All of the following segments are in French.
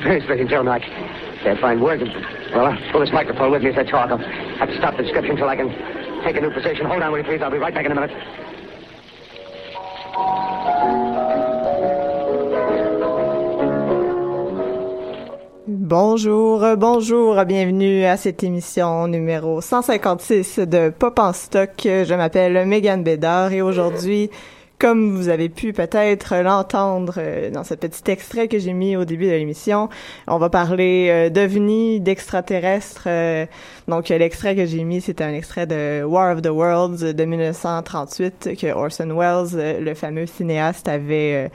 experience, ladies and gentlemen. I can't find words. Well, I'll pull this microphone with me as I talk. I'll have to stop the description until I can take a new position. Hold on, will you please? I'll be right back in a minute. Bonjour, bonjour, bienvenue à cette émission numéro 156 de Pop en stock. Je m'appelle Megan Bédard et aujourd'hui, comme vous avez pu peut-être l'entendre euh, dans ce petit extrait que j'ai mis au début de l'émission, on va parler euh, d'ovnis, d'extraterrestres. Euh, donc l'extrait que j'ai mis, c'était un extrait de War of the Worlds de 1938 que Orson Welles, le fameux cinéaste, avait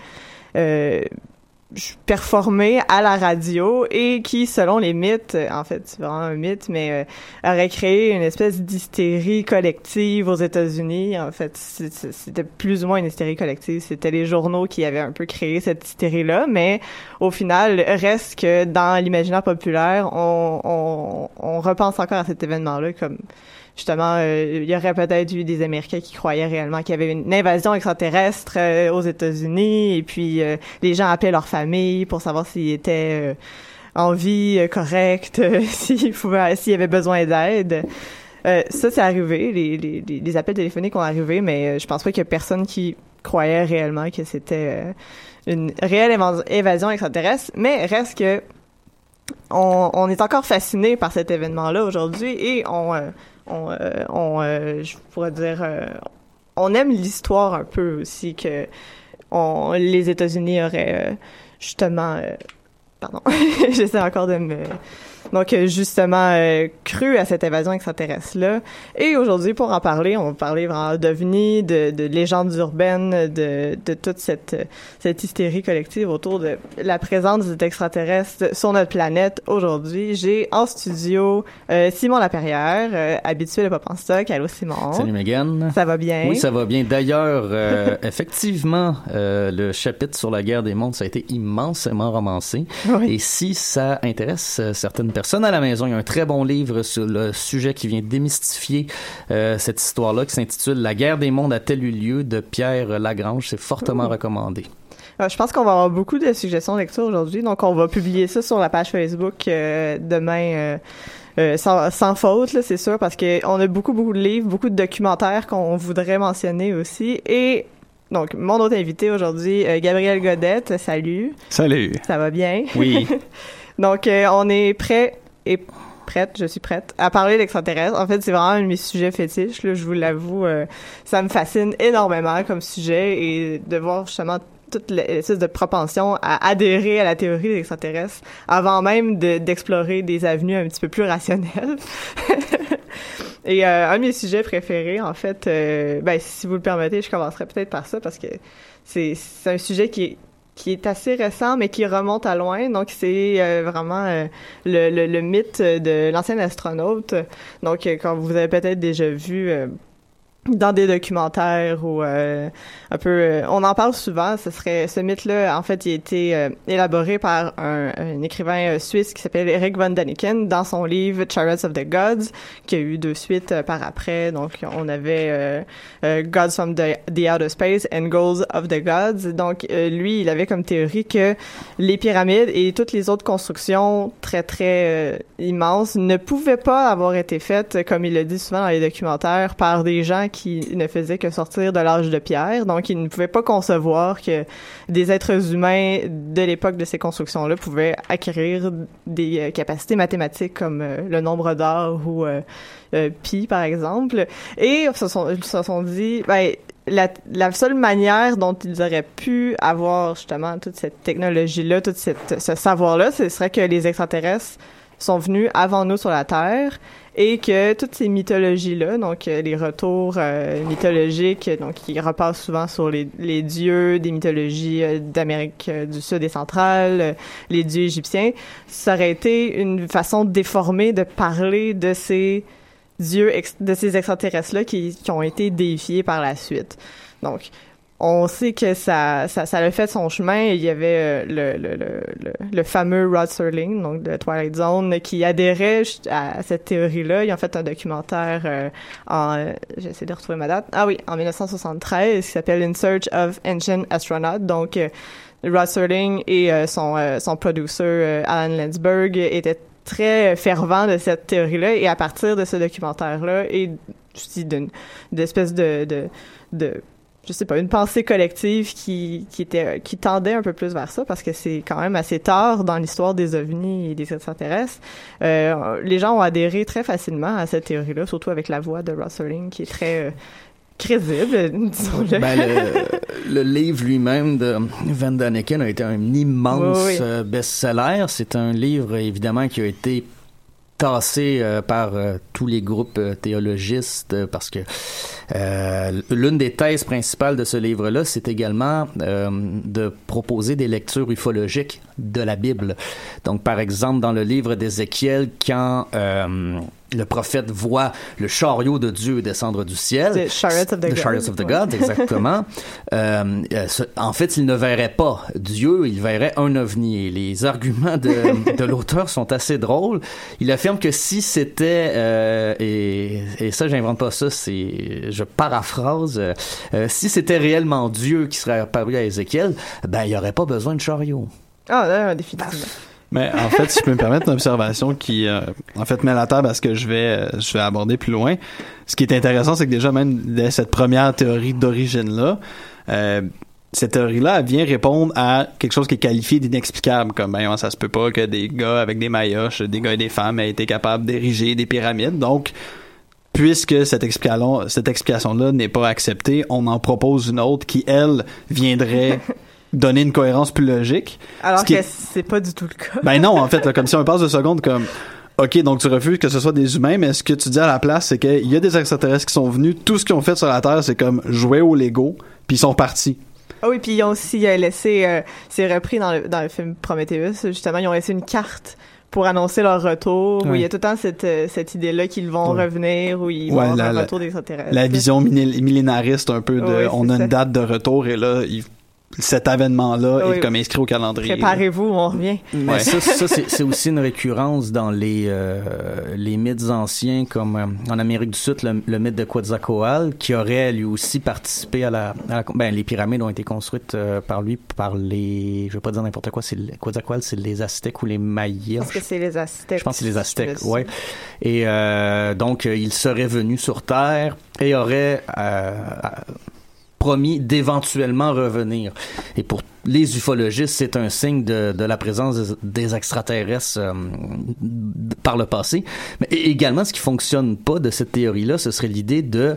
performé à la radio et qui, selon les mythes, en fait, c'est vraiment un mythe, mais euh, aurait créé une espèce d'hystérie collective aux États-Unis. En fait, c'était plus ou moins une hystérie collective. C'était les journaux qui avaient un peu créé cette hystérie-là, mais au final, reste que dans l'imaginaire populaire, on, on, on repense encore à cet événement-là comme justement, euh, il y aurait peut-être eu des Américains qui croyaient réellement qu'il y avait une invasion extraterrestre euh, aux États-Unis, et puis euh, les gens appelaient leur famille pour savoir s'ils étaient en vie correcte, s'ils pouvaient, s'ils avaient besoin d'aide. ça, c'est arrivé. Les, les, les, appels téléphoniques ont arrivé, mais je pense pas qu'il y a personne qui croyait réellement que c'était une réelle évasion extraterrestre. Mais reste que on, on est encore fasciné par cet événement-là aujourd'hui et on, euh, on euh, je pourrais dire, euh, on aime l'histoire un peu aussi que on, les États-Unis auraient justement, pardon, j'essaie encore de me donc, euh, justement, euh, cru à cette évasion extraterrestre-là. Et aujourd'hui, pour en parler, on va parler vraiment d'ovnis, de, de légendes urbaines, de, de toute cette, cette hystérie collective autour de la présence des extraterrestres sur notre planète aujourd'hui. J'ai en studio euh, Simon Laperrière, habitué de Pop en Stock. Allô, Simon. Salut, Megan. Ça va bien? Oui, ça va bien. D'ailleurs, effectivement, le chapitre sur la guerre des mondes, ça a été immensément romancé. Et si ça intéresse certaines personnes, personnes à la maison, il y a un très bon livre sur le sujet qui vient démystifier euh, cette histoire-là, qui s'intitule La guerre des mondes a-t-elle eu lieu de Pierre Lagrange. C'est fortement recommandé. Euh, je pense qu'on va avoir beaucoup de suggestions de lecture aujourd'hui, donc on va publier ça sur la page Facebook euh, demain. Euh, sans, sans, faute, c'est sûr, parce que on a beaucoup, beaucoup de livres, beaucoup de documentaires qu'on voudrait mentionner aussi. Et donc, mon autre invité aujourd'hui, Gabriel Godette, salut. Salut. Ça va bien? Oui. donc, on est prêt et prête, je suis prête à parler d'extraterrestres. En fait, c'est vraiment un de mes sujets fétiches, là, je vous l'avoue. ça me fascine énormément comme sujet et de voir justement toute l'espèce de propension à adhérer à la théorie des extraterrestres avant même d'explorer des avenues un petit peu plus rationnelles. Et euh, un de mes sujets préférés, en fait, euh, ben, si vous le permettez, je commencerai peut-être par ça parce que c'est un sujet qui est qui est assez récent, mais qui remonte à loin. Donc, c'est euh, vraiment le, le, le, mythe de l'ancien astronaute. Donc, quand vous avez peut-être déjà vu dans des documentaires ou euh, un peu euh, on en parle souvent ce serait ce mythe là en fait il a été euh, élaboré par un, un écrivain suisse qui s'appelle Eric von Daniken dans son livre Chariots of the Gods qui a eu deux suites par après. Donc on avait Gods from the, the, Outer Space and Goals of the Gods. Donc lui il avait comme théorie que les pyramides et toutes les autres constructions très très immenses ne pouvaient pas avoir été faites comme il le dit souvent dans les documentaires par des gens qui ne faisait que sortir de l'âge de pierre. Donc, il ne pouvait pas concevoir que des êtres humains de l'époque de ces constructions-là pouvaient acquérir des euh, capacités mathématiques comme euh, le nombre d'or ou euh, pi, par exemple. Et ils se sont, dit, ben, la, seule manière dont ils auraient pu avoir justement toute cette technologie-là, tout ce savoir-là, ce serait que les extraterrestres sont venus avant nous sur la Terre et que toutes ces mythologies-là, donc euh, les retours euh, mythologiques, donc qui repassent souvent sur les, dieux des mythologies euh, d'Amérique du Sud et centrale, les dieux égyptiens, ça aurait été une façon déformée de parler de ces dieux, de ces extraterrestres-là qui, qui ont été déifiés par la suite. Donc, on sait que ça, ça, ça a fait son chemin. Il y avait euh, le, le, le, le, fameux Rod Serling, donc de Twilight Zone, qui adhérait à cette théorie-là. Il a fait un documentaire euh, en, euh, j'essaie de retrouver ma date. Ah oui, en 1973, qui s'appelle In Search of Ancient Astronaut. Donc, Rod Serling et son, son producer Alan Landsberg étaient très fervents de cette théorie-là. Et à partir de ce documentaire-là et d'une espèce de, de, de je sais pas, une pensée collective qui, qui était, qui tendait un peu plus vers ça parce que c'est quand même assez tard dans l'histoire des ovnis et des extraterrestres. Euh, les gens ont adhéré très facilement à cette théorie-là, surtout avec la voix de Rosling qui est très, euh, crédible, disons-le. Ben, le, livre lui-même de Van Daniken a été un immense euh, best-seller. C'est un livre, évidemment, qui a été tassé euh, par euh, tous les groupes euh, théologistes parce que l'une des thèses principales de ce livre-là, c'est également de proposer des lectures ufologiques de la Bible. Donc, par exemple, dans le livre d'Ézéchiel, quand le prophète voit le chariot de Dieu descendre du ciel. The Chariots of the, the Chariots of the God, exactement. euh, en fait, il ne verrait pas Dieu, il verrait un ovni. Et les arguments de, de l'auteur sont assez drôles. Il affirme que si c'était, euh, et, et ça, j'invente pas ça, c'est, je paraphrase, euh, si c'était réellement Dieu qui serait apparu à Ézéchiel, ben, il n'y aurait pas besoin de chariot. Ah, là, définitivement. Mais en fait, si je peux me permettre une observation qui, euh, en fait, met la table à ce que je vais, euh, je vais aborder plus loin. Ce qui est intéressant, c'est que déjà même dès cette première théorie d'origine là, euh, cette théorie-là, vient répondre à quelque chose qui est qualifié d'inexplicable, comme ben ça se peut pas que des gars avec des mailloches, des gars et des femmes aient été capables d'ériger des pyramides. Donc, puisque cette explication, cette explication-là n'est pas acceptée, on en propose une autre qui, elle, viendrait donner une cohérence plus logique. Alors que c'est pas du tout le cas. ben non, en fait, comme si on passe de seconde comme OK, donc tu refuses que ce soit des humains, mais ce que tu dis à la place, c'est qu'il y a des extraterrestres qui sont venus, tout ce qu'ils ont fait sur la Terre, c'est comme jouer au Lego, puis ils sont partis. Ah oui, puis ils ont aussi euh, laissé, euh, c'est repris dans le, dans le film Prometheus, justement, ils ont laissé une carte pour annoncer leur retour, où il y a tout le temps cette, euh, cette idée-là qu'ils vont revenir, où ils vont avoir un retour des extraterrestres. La vision millénariste un peu de, on a une date de retour, et là, ils cet avènement-là est comme inscrit au calendrier. Préparez-vous, on revient. Mais ça, ça c'est aussi une récurrence dans les euh, les mythes anciens, comme euh, en Amérique du Sud, le, mythe de Quetzalcoatl, qui aurait lui aussi participé à la, ben les pyramides ont été construites euh, par lui par les, je vais pas dire n'importe quoi, c'est Quetzalcoatl, c'est les Aztèques ou les Mayas. Est-ce que c'est les Aztèques? Je pense que c'est les Aztèques, ouais. Et donc il serait venu sur Terre et aurait promis d'éventuellement revenir. Et pour les ufologistes, c'est un signe de, la présence des extraterrestres euh, par le passé. Mais également, ce qui fonctionne pas de cette théorie-là, ce serait l'idée de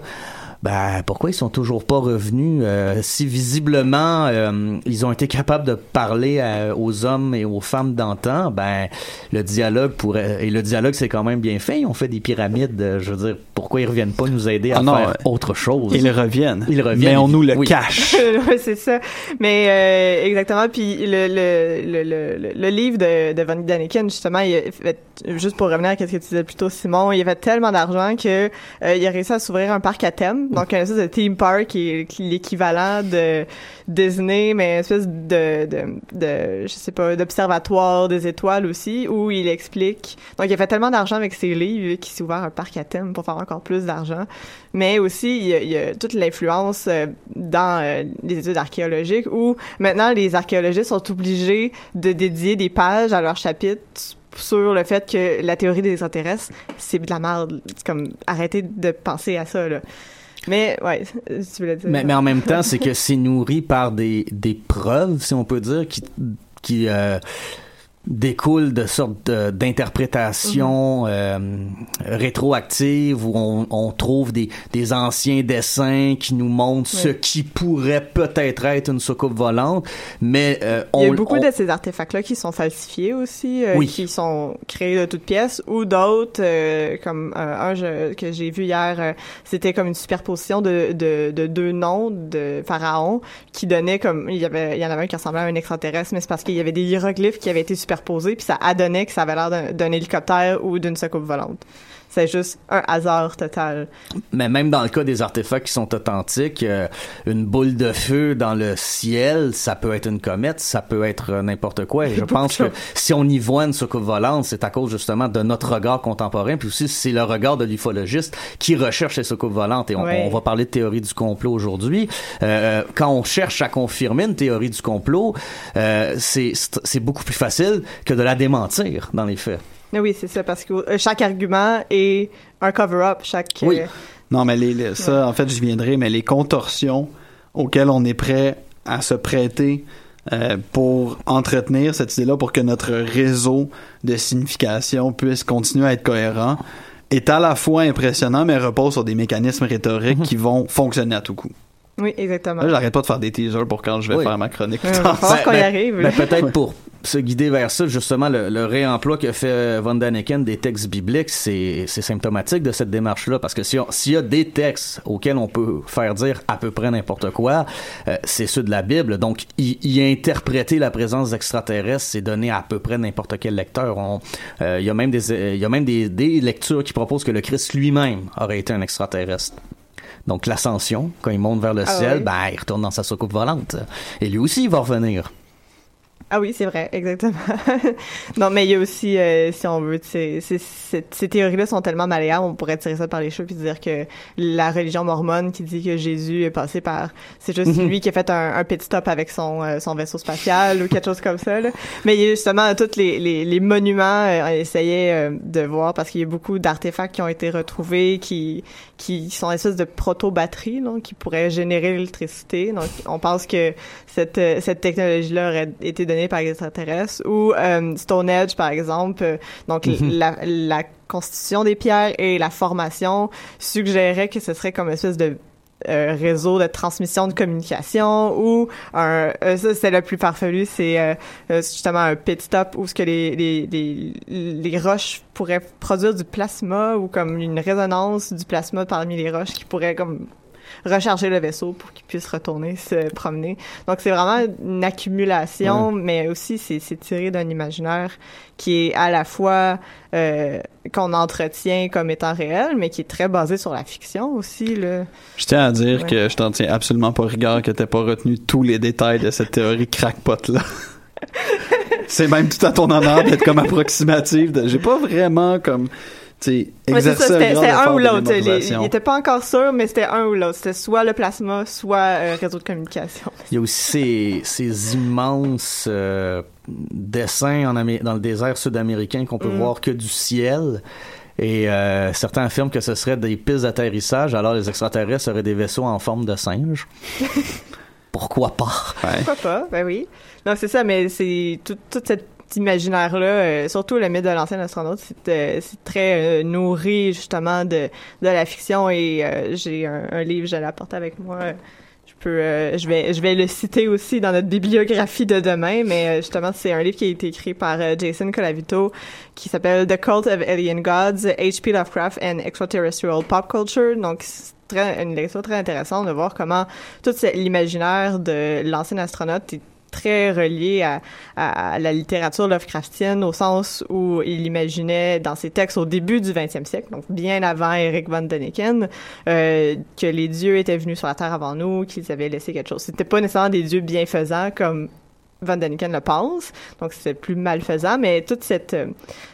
ben pourquoi ils sont toujours pas revenus euh, si visiblement euh, ils ont été capables de parler aux hommes et aux femmes d'antan ben le dialogue pourrait et le dialogue c'est quand même bien fait. Ils ont fait des pyramides euh, je veux dire pourquoi ils reviennent pas nous aider à ah faire autre chose? Ils reviennent. Ils reviennent mais on nous le cache. C'est ça. Mais exactement. Puis le le, le, le, livre de, de Van Daniken justement il fait, juste pour revenir à ce que tu disais plus tôt Simon il avait tellement d'argent que il a réussi à s'ouvrir un parc à thème donc, un espèce de theme park qui est l'équivalent de Disney, mais une espèce de, de, de je sais pas, d'observatoire des étoiles aussi, où il explique. Donc, il a fait tellement d'argent avec ses livres qu'il s'est ouvert un parc à thème pour faire encore plus d'argent. Mais aussi, il y a, toute l'influence euh, dans euh, les études archéologiques où maintenant les archéologistes sont obligés de dédier des pages à leur chapitre sur le fait que la théorie des extraterrestres, c'est de la merde. comme, arrêtez de penser à ça, là. Mais, ouais, tu voulais dire. Mais, mais en même temps, c'est que c'est nourri par des, des preuves, si on peut dire, qui, qui euh, découle de sortes d'interprétations mhm. euh, rétroactives où on, on, trouve des, des anciens dessins qui nous montrent ce qui pourrait peut-être être une soucoupe volante, mais euh, on, il y a beaucoup de ces artefacts-là qui sont falsifiés aussi, euh, qui sont créés de toutes pièces, ou d'autres euh, comme un que j'ai vu hier, c'était comme une superposition de, de, de, deux noms de pharaons qui donnaient comme il y avait il y en avait un qui ressemblait à un extraterrestre, mais c'est parce qu'il y avait des hiéroglyphes qui avaient été super puis ça a donné que ça avait l'air d'un hélicoptère ou d'une soucoupe volante. C'est juste un hasard total. Mais même dans le cas des artefacts qui sont authentiques, euh, une boule de feu dans le ciel, ça peut être une comète, ça peut être n'importe quoi. Et je pense que si on y voit une soucoupe volante, c'est à cause justement de notre regard contemporain, puis aussi c'est le regard de l'ufologiste qui recherche les soucoupes volantes. Et on, va parler de théorie du complot aujourd'hui. Euh, quand on cherche à confirmer une théorie du complot, euh, c'est beaucoup plus facile que de la démentir dans les faits. Oui, c'est ça, parce que euh, chaque argument est un cover-up, chaque... Oui. Euh, non, mais les, ça, en fait, je viendrai, mais les contorsions auxquelles on est prêt à se prêter euh, pour entretenir cette idée-là, pour que notre réseau de signification puisse continuer à être cohérent, est à la fois impressionnant, mais repose sur des mécanismes rhétoriques mhm. qui vont fonctionner à tout coup. Oui, exactement. Là, j'arrête pas de faire des teasers pour quand je vais faire ma chronique. Ouais, ben, qu'on y ben, arrive. Ben, peut-être pour se guider vers ça, justement, le, réemploi que fait Von Daniken des textes bibliques, c'est symptomatique de cette démarche-là, parce que s'il y a des textes auxquels on peut faire dire à peu près n'importe quoi, euh, c'est ceux de la Bible. Donc, y, y interpréter la présence d'extraterrestres, c'est donner à peu près n'importe quel lecteur. Euh, il y a même des, il y a même des, des lectures qui proposent que le Christ lui-même aurait été un extraterrestre. Donc l'ascension, quand il monte vers le ah ciel, ben, il retourne dans sa soucoupe volante. Et lui aussi, il va revenir. Ah oui, c'est vrai, exactement. non, mais il y a aussi, euh, si on veut, ces, ces, ces théories-là sont tellement malléables, on pourrait tirer ça par les cheveux puis dire que la religion mormone qui dit que Jésus est passé par, c'est juste mhm. lui qui a fait un, un pit stop avec son euh, son vaisseau spatial ou quelque chose comme ça. Là. Mais il y a justement tous les, les, les monuments, euh, on essayait euh, de voir parce qu'il y a beaucoup d'artefacts qui ont été retrouvés qui qui sont espèces de proto-batteries, donc qui pourraient générer l'électricité. Donc, on pense que cette cette technologie-là aurait été donnée par les extraterrestres, ou euh, Stonehenge, par exemple. Euh, donc, mhm. la, la constitution des pierres et la formation suggéraient que ce serait comme une espèce de euh, réseau de transmission de communication ou un ça c'est le plus farfelu c'est justement un pit stop où ce que les, les, les, les roches pourraient produire du plasma ou comme une résonance du plasma parmi les roches qui pourrait comme recharger le vaisseau pour qu'il puisse retourner se promener. Donc c'est vraiment une accumulation, mais aussi c'est tiré d'un imaginaire qui est à la fois euh, qu'on entretient comme étant réel, mais qui est très basé sur la fiction aussi. Là. Je tiens à dire que je t'en tiens absolument pas rigueur que t'aies pas retenu tous les détails de cette théorie crackpot là. c'est même tout à ton honneur d'être comme approximative. J'ai pas vraiment comme tu c'était un ou l'autre. Il était pas encore sûr, mais c'était un ou l'autre. C'était soit le plasma, soit euh, réseau de communication. Il y a aussi ces, ces immenses euh, dessins en dans le désert sud-américain qu'on peut mm. voir que du ciel. Et euh, certains affirment que ce serait des pistes d'atterrissage, alors les extraterrestres seraient des vaisseaux en forme de singe. Pourquoi pas? Pourquoi pas? Ben oui. Non, c'est ça, mais c'est toute cette imaginaire-là, euh, surtout le mythe de l'ancien astronaute, c'est euh, très euh, nourri justement de, de la fiction et j'ai un, livre, je l'apporte avec moi. je peux, je vais, je vais le citer aussi dans notre bibliographie de demain, mais justement c'est un livre qui a été écrit par Jason Colavito qui s'appelle The Cult of Alien Gods, H.P. Lovecraft and Extraterrestrial Pop Culture. Donc c'est une lecture très intéressante de voir comment tout l'imaginaire de l'ancien astronaute est très relié à, la littérature Lovecraftienne au sens où il imaginait dans ses textes au début du 20e siècle, donc bien avant Eric von Däniken, euh, que les dieux étaient venus sur la Terre avant nous, qu'ils avaient laissé quelque chose. C'était pas nécessairement des dieux bienfaisants comme Van Daniken le pense, donc c'est plus malfaisant, mais toute cette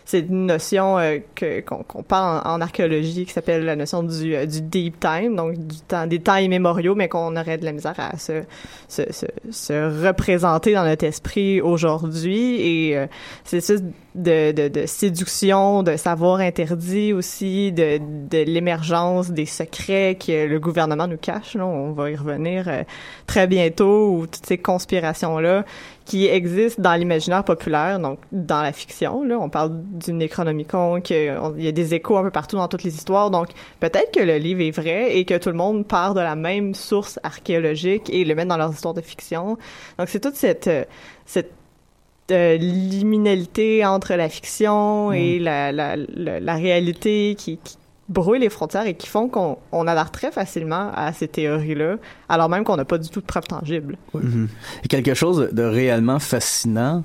euh, cette notion euh, que qu'on parle en, archéologie qui s'appelle la notion du, euh, du deep time, donc du temps des temps immémoriaux, mais qu'on aurait de la misère à se se, se, représenter dans notre esprit aujourd'hui, et c'est ça de, de, de, séduction, de savoir interdit aussi, de, de l'émergence des secrets que le gouvernement nous cache. Là. On va y revenir très bientôt, ou toutes ces conspirations-là qui existent dans l'imaginaire populaire, donc dans la fiction. Là, on parle du Necronomicon, qu'il y a des échos un peu partout dans toutes les histoires. Donc peut-être que le livre est vrai et que tout le monde part de la même source archéologique et le met dans leurs histoires de fiction. Donc c'est toute cette cette euh, liminalité entre la fiction et mm. la, la, la, réalité qui, qui brouillent les frontières et qui font qu'on on adhère très facilement à ces théories-là, alors même qu'on n'a pas du tout de preuves tangibles. Mm-hmm. Et quelque chose de réellement fascinant,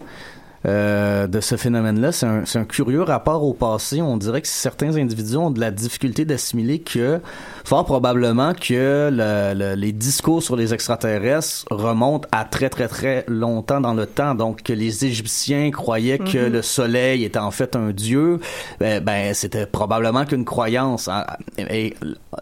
euh, de ce phénomène-là. C'est un, un, curieux rapport au passé. On dirait que certains individus ont de la difficulté d'assimiler que, fort probablement, que le, les discours sur les extraterrestres remontent à très très très longtemps dans le temps. Donc que les Égyptiens croyaient que mm-hmm. le Soleil était en fait un dieu, ben, ben c'était probablement qu'une croyance. Hein. Et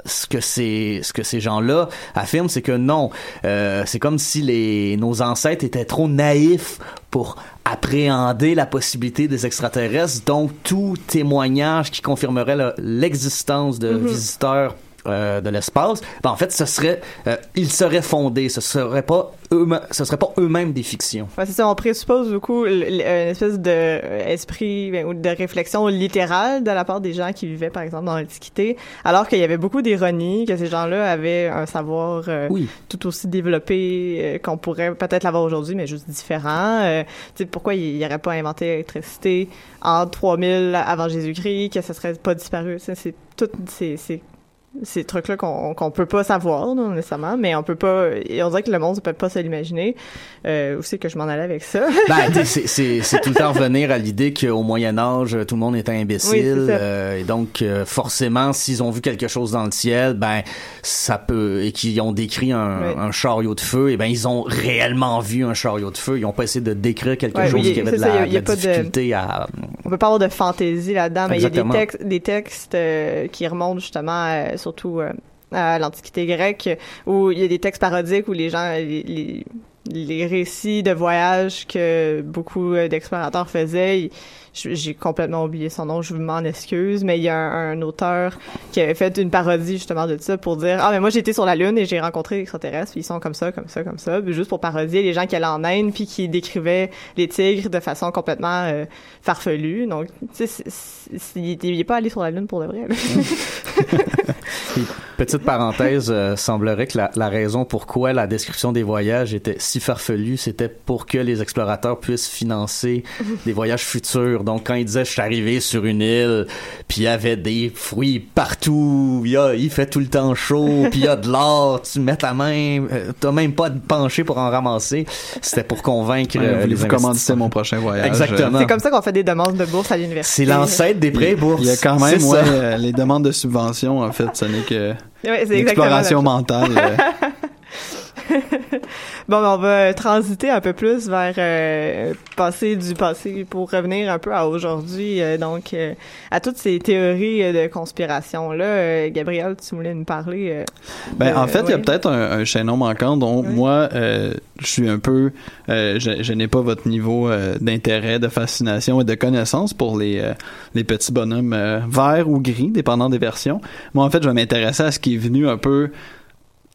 ce que ces ce que ces gens-là affirment, c'est que non. Euh, c'est comme si les nos ancêtres étaient trop naïfs pour appréhender la possibilité des extraterrestres, donc tout témoignage qui confirmerait l'existence de mm-hmm. visiteurs euh, de l'espace, ben en fait, ce serait, euh, ils seraient fondés, ce serait pas eux, ce serait pas eux-mêmes des fictions. c'est ça, on présuppose beaucoup une espèce de euh, esprit ben, ou de réflexion littérale de la part des gens qui vivaient par exemple dans l'Antiquité, alors qu'il y avait beaucoup d'ironie, que ces gens-là avaient un savoir tout aussi développé qu'on pourrait peut-être l'avoir aujourd'hui, mais juste différent. tu sais, pourquoi ils n'auraient pas inventé l'électricité en 3000 avant Jésus-Christ, que ça serait pas disparu? C'est tout, c'est ces trucs-là qu'on qu'on peut pas savoir non, nécessairement, mais on peut pas. On dirait que le monde ne peut pas se l'imaginer. Euh, où c'est que je m'en allais avec ça ben, c'est tout le temps revenir à l'idée qu'au Moyen Âge, tout le monde était imbécile, euh, et donc euh, forcément, s'ils ont vu quelque chose dans le ciel, ben ça peut et qu'ils ont décrit un, un, chariot de feu, et ben ils ont réellement vu un chariot de feu. Ils ont pas essayé de décrire quelque chose qui avait de la, difficulté à. On peut pas avoir de fantaisie là-dedans, mais il y a des textes, des textes qui remontent justement à, surtout euh, à l'Antiquité grecque, où il y a des textes parodiques où les gens, les, les récits de voyage que beaucoup d'explorateurs faisaient, j'ai complètement oublié son nom, je m'en excuse, mais il y a un, auteur qui avait fait une parodie justement de ça pour dire ah mais moi j'étais sur la lune et j'ai rencontré des extraterrestres, puis ils sont comme ça, comme ça, comme ça, juste pour parodier les gens qui allaient en Inde puis qui décrivaient les tigres de façon complètement euh, farfelue. Donc tu sais, il est pas allé sur la lune pour de vrai. he Petite parenthèse, euh, semblerait que la, la, raison pourquoi la description des voyages était si farfelue, c'était pour que les explorateurs puissent financer des voyages futurs donc quand il disait je suis arrivé sur une île, puis il y avait des fruits partout. Il, y a, il fait tout le temps chaud, puis il y a de l'or. Tu mets ta main, euh, t'as même pas de pencher pour en ramasser. C'était pour convaincre Ouais, euh, les Voulez-vous commander mon prochain voyage? Exactement. C'est comme ça qu'on fait des demandes de bourse à l'université. C'est l'ancêtre des prêts bourses. Il y a quand même, ouais, euh, les demandes de subvention, en fait, ce n'est que Ouais, c'est même mentale. euh. Bon, ben, on va transiter un peu plus vers euh, passer du passé pour revenir un peu à aujourd'hui. euh, donc, euh, à toutes ces théories euh, de conspiration là, euh, Gabriel, tu voulais nous parler. euh, Ben, de- en fait, il y a peut-être un, un chaînon manquant dont moi, euh, je suis un peu, euh, je, je n'ai pas votre niveau euh, d'intérêt, de fascination et de connaissance pour les, euh, les petits bonhommes euh, verts ou gris, dépendant des versions. Moi, en fait, je vais m'intéresser à ce qui est venu un peu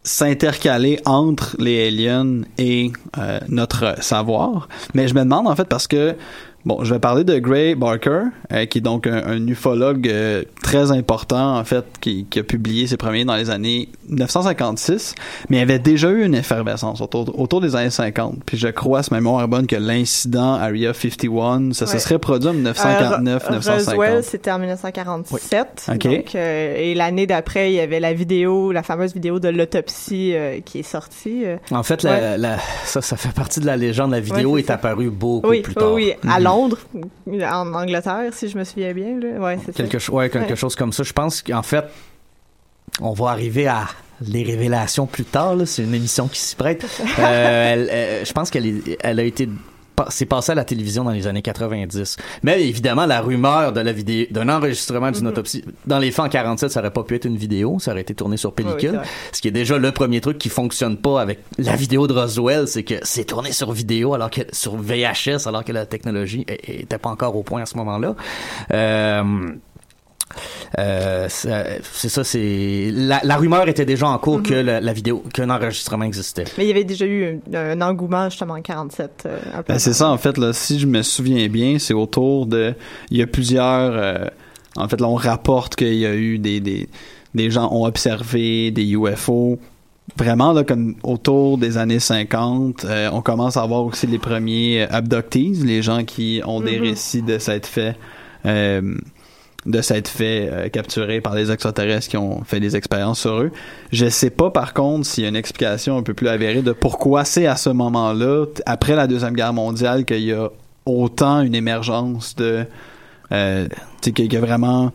s'intercaler entre les aliens et euh, notre savoir. Mais je me demande en fait parce que bon, je vais parler de Gray Barker, euh, qui est donc un, un ufologue euh, très important en fait, qui, qui a publié ses premiers dans les années 1956, mais il y avait déjà eu une effervescence autour, autour des années 50. Puis je crois, à ce mémoire bonne, que l'incident Area 51, ça se Ouais. serait produit en 1949, Euh, Ro- 1950. Roswell, c'était en 1947. Ok. Donc, euh, et l'année d'après, il y avait la vidéo, la fameuse vidéo de l'autopsie euh, qui est sortie. euh. En fait, Ouais. la, la- ça, ça fait partie de la légende. La vidéo Ouais, est, apparue beaucoup oui, plus tard. oui. Londres, en Angleterre, si je me souviens bien. Là. Ouais, ça. Quelque, cho- ouais, quelque Ouais. chose comme ça. Je pense qu'en fait, on va arriver à les révélations plus tard. C'est une émission qui s'y prête. Euh, elle- euh, je pense qu'elle elle a été c'est passé à la télévision dans les années 90. Mais évidemment, la rumeur de la vidéo, d'un enregistrement d'une Mhm. autopsie, dans les faits en 47, ça aurait pas pu être une vidéo, ça aurait été tourné sur Oui, oui, pellicule. ce qui est déjà le premier truc qui fonctionne pas avec la vidéo de Roswell, c'est que c'est tourné sur vidéo alors que, sur VHS, alors que la technologie était pas encore au point à ce moment-là. Euh, euh, c'est ça, c'est la, la rumeur était déjà en cours que la, la vidéo, qu'un enregistrement existait. Mais il y avait déjà eu un, un engouement justement en 47. euh, Ben, c'est ça, en fait, là, si je me souviens bien, c'est autour de. Il y a plusieurs. euh, en fait, là, on rapporte qu'il y a eu des, des, des gens ont observé des UFO. Vraiment, là, comme autour des années 50, euh, on commence à voir aussi les premiers abductees, les gens qui ont des Mhm. récits de s'être fait. De s'être fait euh, capturer par des extraterrestres qui ont fait des expériences sur eux. Je sais pas par contre s'il y a une explication un peu plus avérée de pourquoi c'est à ce moment-là, après la deuxième guerre mondiale, qu'il y a autant une émergence de, euh, qu'il y a vraiment,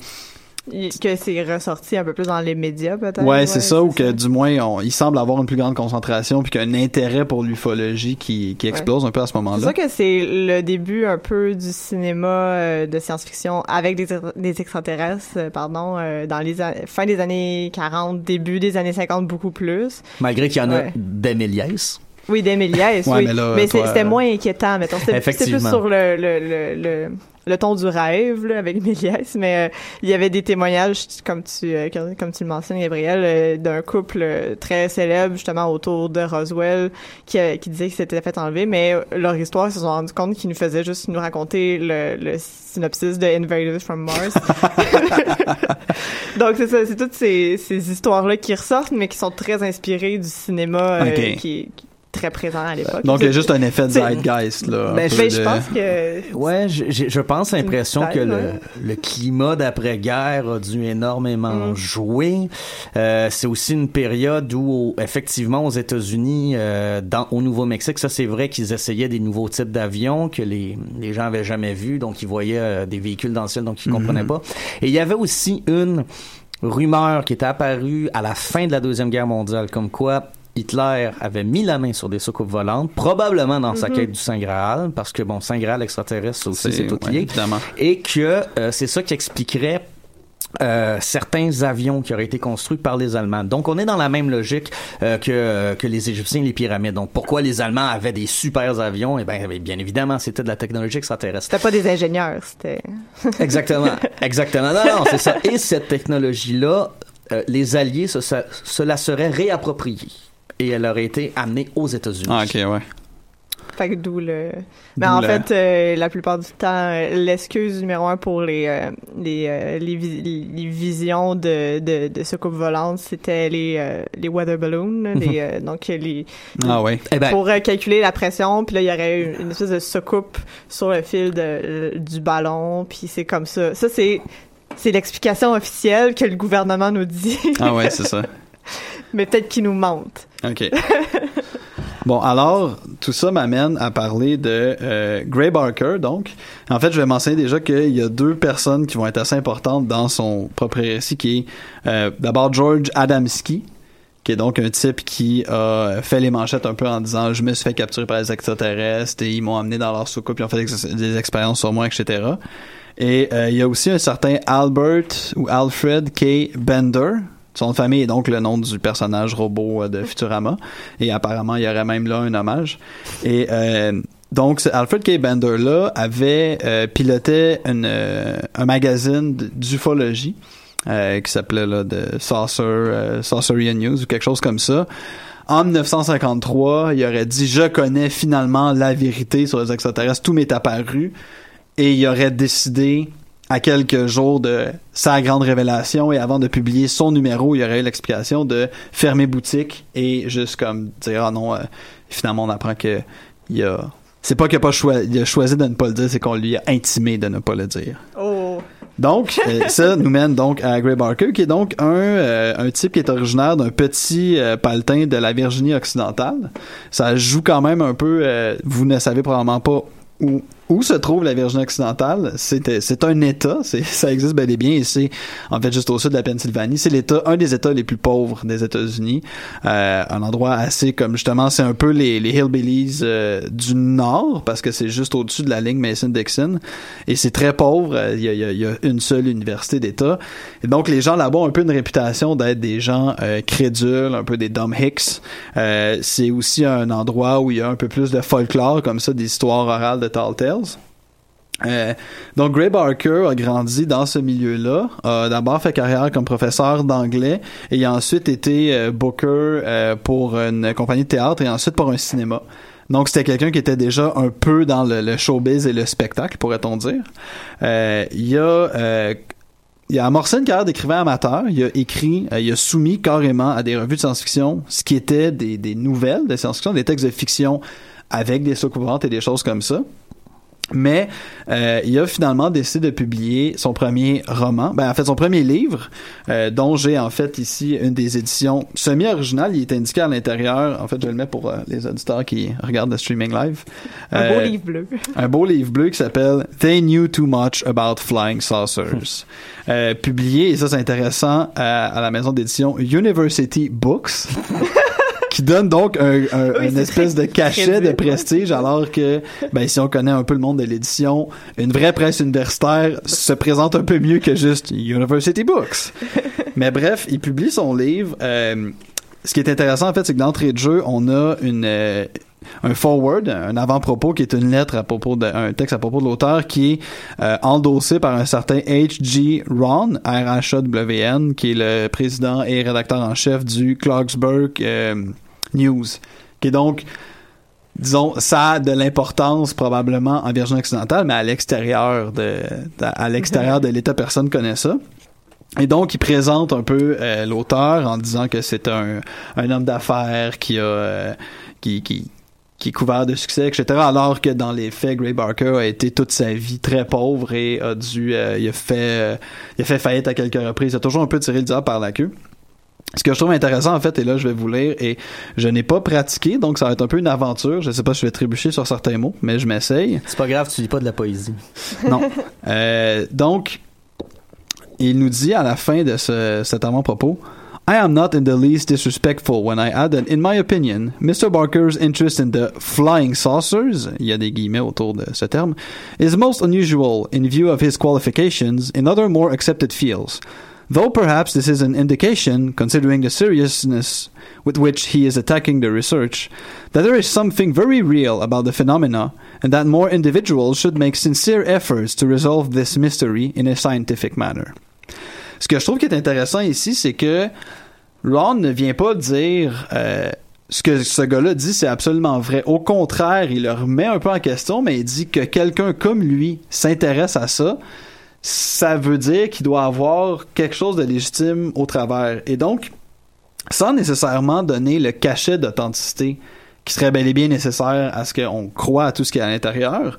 Que c'est ressorti un peu plus dans les médias, peut-être? ouais, c'est ça, ou que du moins on- il semble avoir une plus grande concentration, puis qu'il y a un intérêt pour l'ufologie qui, qui explose un peu à ce C'est moment-là. sûr que c'est le début un peu du cinéma euh, de science-fiction avec des, des extraterrestres, euh, pardon, euh, dans les fin des années 40, début des années 50, beaucoup plus. Malgré qu'il y en Ouais. a des Méliès. Oui, des Méliès, Ouais, oui. mais là, c'est- toi, c'était euh, moins inquiétant, mettons. C'était plus sur le, le, le, le, le ton du rêve, là, avec Méliès, mais euh, il y avait des témoignages, comme tu, euh, comme, tu le mentionnes, Gabriel, euh, d'un couple très célèbre, justement, autour de Roswell, qui, qui disait qu'il s'était fait enlever, mais leur histoire, ils se sont rendus compte qu'ils nous faisaient juste nous raconter le, le synopsis de Invaders from Mars. Donc, c'est ça, c'est toutes ces, ces histoires-là qui ressortent, mais qui sont très inspirées du cinéma euh, qui, très présent à l'époque. Donc il y a C'est- juste un effet de zeitgeist, là. Ben, ben, de- je pense que Ouais, je, je- pense l'impression que le, ouais. le climat d'après-guerre a dû énormément Mm. jouer. Euh, c'est aussi une période où, effectivement, aux États-Unis, euh, dans, au Nouveau-Mexique, ça c'est vrai qu'ils essayaient des nouveaux types d'avions que les, les gens avaient jamais vus, donc ils voyaient euh, des véhicules dans le ciel, donc ils comprenaient Mhm. pas. Et il y avait aussi une rumeur qui était apparue à la fin de la Deuxième Guerre mondiale, comme quoi Hitler avait mis la main sur des soucoupes volantes, probablement dans sa Mhm. quête du Saint Graal, parce que bon, Saint Graal extraterrestre, aussi, c'est tout lié et que euh, c'est ça qui expliquerait euh, certains avions qui auraient été construits par les Allemands. Donc, on est dans la même logique euh, que, euh, que les Égyptiens et les pyramides. Donc, pourquoi les Allemands avaient des super avions? Eh bien, bien évidemment, c'était de la technologie extraterrestre. c'était pas des ingénieurs, c'était... Exactement. Exactement. Non, non, c'est ça. Et cette technologie-là, euh, les Alliés se, se la seraient réappropriée. Et elle aurait été amenée aux États-Unis. Ah, ok, ouais. Fait que d'où le... Mais D'où en le- fait, euh, la plupart du temps, euh, l'excuse numéro un pour les euh, les, euh, les, vi- les visions de, de, de soucoupes volantes, c'était les, euh, les weather balloons, les, euh, donc les... Ah, ouais. Eh ben, pour euh, calculer la pression, puis là, il y aurait une, une espèce de soucoupe sur le fil de, du ballon, puis c'est comme ça. Ça, c'est c'est l'explication officielle que le gouvernement nous dit. ah ouais, c'est ça. Mais peut-être qu'il nous mente. OK. Bon, alors, tout ça m'amène à parler de euh, Gray Barker, donc. En fait, je vais mentionner déjà qu'il y a deux personnes qui vont être assez importantes dans son propre récit, qui est euh, d'abord George Adamski, qui est donc un type qui a fait les manchettes un peu en disant je me suis fait capturer par les extraterrestres et ils m'ont amené dans leur soucoupe, ils ont fait des, expériences sur moi, etc. Et euh, il y a aussi un certain Albert ou Alfred K. Bender, son famille est donc le nom du personnage robot euh, de Futurama. Et apparemment, il y aurait même là un hommage. Et euh, donc, Alfred K. Bender là avait euh, piloté une, un magazine d'ufologie qui s'appelait là de Saucer, Saucerian News ou quelque chose comme ça. En 1953, il aurait dit je connais finalement la vérité sur les extraterrestres, tout m'est apparu et il aurait décidé à quelques jours de sa grande révélation et avant de publier son numéro, il y aurait eu l'explication de fermer boutique et juste comme dire ah non, euh, finalement on apprend que il a c'est pas qu'il a pas choisi, il a choisi de ne pas le dire, c'est qu'on lui a intimé de ne pas le dire. Oh. Donc, euh, ça nous mène donc à Gray Barker, qui est donc un, euh, un type qui est originaire d'un petit paletin de la Virginie occidentale. Ça joue quand même un peu, vous ne savez probablement pas où où se trouve la Virginie occidentale, c'est un État, ça existe bel et bien, et c'est en fait juste au sud de la Pennsylvanie. C'est l'État, un des États les plus pauvres des États-Unis, euh, un endroit assez comme justement, c'est un peu les, les hillbillies euh, du nord parce que c'est juste au-dessus de la ligne Mason-Dixon, et c'est très pauvre. Il y, a, il y, a, une seule université d'État, et donc les gens là-bas ont un peu une réputation d'être des gens euh, crédules, un peu des dumb hicks. Euh, c'est aussi un endroit où il y a un peu plus de folklore comme ça, des histoires orales de Tall Euh, donc Gray Barker a grandi dans ce milieu-là, a d'abord fait carrière comme professeur d'anglais et a ensuite été euh, booker euh, pour une compagnie de théâtre et ensuite pour un cinéma. Donc c'était quelqu'un qui était déjà un peu dans le, showbiz et le spectacle, pourrait-on dire. il a il a amorcé une carrière d'écrivain amateur. Il a écrit, il a soumis carrément à des revues de science-fiction ce qui était des, nouvelles de science-fiction, des textes de fiction avec des sous-couvantes et des choses comme ça. Mais euh, il a finalement décidé de publier son premier roman, ben en fait son premier livre, euh, dont j'ai en fait ici une des éditions semi-originales. Il est indiqué à l'intérieur. En fait, je le mets pour euh, les auditeurs qui regardent le streaming live. Un beau livre bleu. un beau livre bleu qui s'appelle They Knew Too Much About Flying Saucers, publié et ça c'est intéressant à la maison d'édition University Books. qui donne donc un, une espèce de cachet de prestige, alors que, ben, si on connaît un peu le monde de l'édition, une vraie presse universitaire se présente un peu mieux que juste University Books. Mais bref, il publie son livre. Euh, ce qui est intéressant, en fait, c'est que d'entrée de jeu, on a une, euh, un forward, un avant-propos qui est une lettre à propos d'un texte à propos de l'auteur qui est euh, endossé par un certain H.G. Ron, R-H-A-W-N, qui est le président et rédacteur en chef du Clarksburg News, qui donc disons, ça a de l'importance probablement en Virginie occidentale, mais à l'extérieur de, à l'extérieur de l'État, personne connaît ça. Et donc, il présente un peu euh, l'auteur en disant que c'est un, homme d'affaires qui a euh, qui, qui, qui est couvert de succès, etc. Alors que dans les faits, Gray Barker a été toute sa vie très pauvre et a dû, euh, fait, a fait faillite à quelques reprises. Il a toujours un peu tiré le diable par la queue. Ce que je trouve intéressant, en fait, et là, je vais vous lire, et je n'ai pas pratiqué, donc ça va être un peu une aventure. Je sais pas si je vais trébucher sur certains mots, mais je m'essaye. C'est pas grave, tu lis pas de la poésie. Non. Euh, donc, il nous dit à la fin de ce, cet avant-propos, I am not in the least disrespectful when I add that, in my opinion, Mr. Barker's interest in the flying saucers, il y a des guillemets autour de ce terme, is most unusual in view of his qualifications in other more accepted fields. Though perhaps this is an indication, considering the seriousness with which he is attacking the research, that there is something very real about the phenomena, and that more individuals should make sincere efforts to resolve this mystery in a scientific manner. Ce que je trouve qui est intéressant ici, c'est que Ron ne vient pas dire euh, ce que ce gars-là dit, c'est absolument vrai. Au contraire, il le remet un peu en question, mais il dit que quelqu'un comme lui s'intéresse à ça ça veut dire qu'il doit avoir quelque chose de légitime au travers. Et donc, sans nécessairement donner le cachet d'authenticité qui serait bel et bien nécessaire à ce qu'on croit à tout ce qui est à l'intérieur,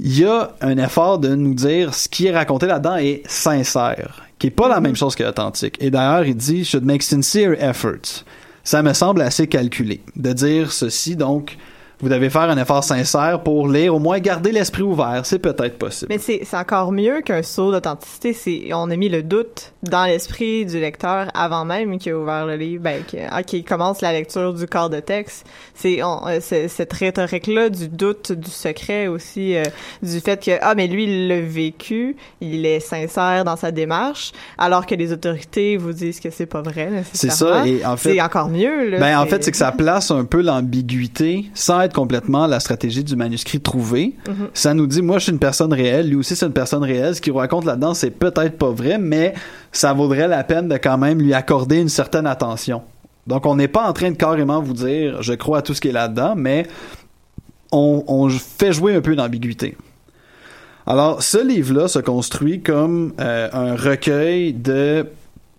il y a un effort de nous dire ce qui est raconté là-dedans est sincère, qui est pas la même chose que authentique. Et d'ailleurs, il dit should make sincere efforts. Ça me semble assez calculé de dire ceci. Donc, vous devez faire un effort sincère pour lire, au moins garder l'esprit ouvert. C'est peut-être possible. Mais c'est encore mieux qu'un saut d'authenticité. C'est on a mis le doute dans l'esprit du lecteur avant même qu'il ait ouvert le livre, ben, qu'il commence la lecture du corps de texte. C'est cette rhétorique-là du doute, du secret aussi, euh, du fait que ah mais lui il l'a vécu, il est sincère dans sa démarche, alors que les autorités vous disent que c'est pas vrai. C'est ça. Et en fait, c'est encore mieux. Là, ben en fait c'est que ça place un peu l'ambiguïté sans être complètement la stratégie du manuscrit trouvé. Ça nous dit, moi, je suis une personne réelle, lui aussi, c'est une personne réelle. Ce qu'il raconte là-dedans, c'est peut-être pas vrai, mais ça vaudrait la peine de quand même lui accorder une certaine attention. Donc, on n'est pas en train de carrément vous dire, je crois à tout ce qui est là-dedans, mais on, fait jouer un peu d'ambiguïté. Alors, ce livre-là se construit comme euh, un recueil de,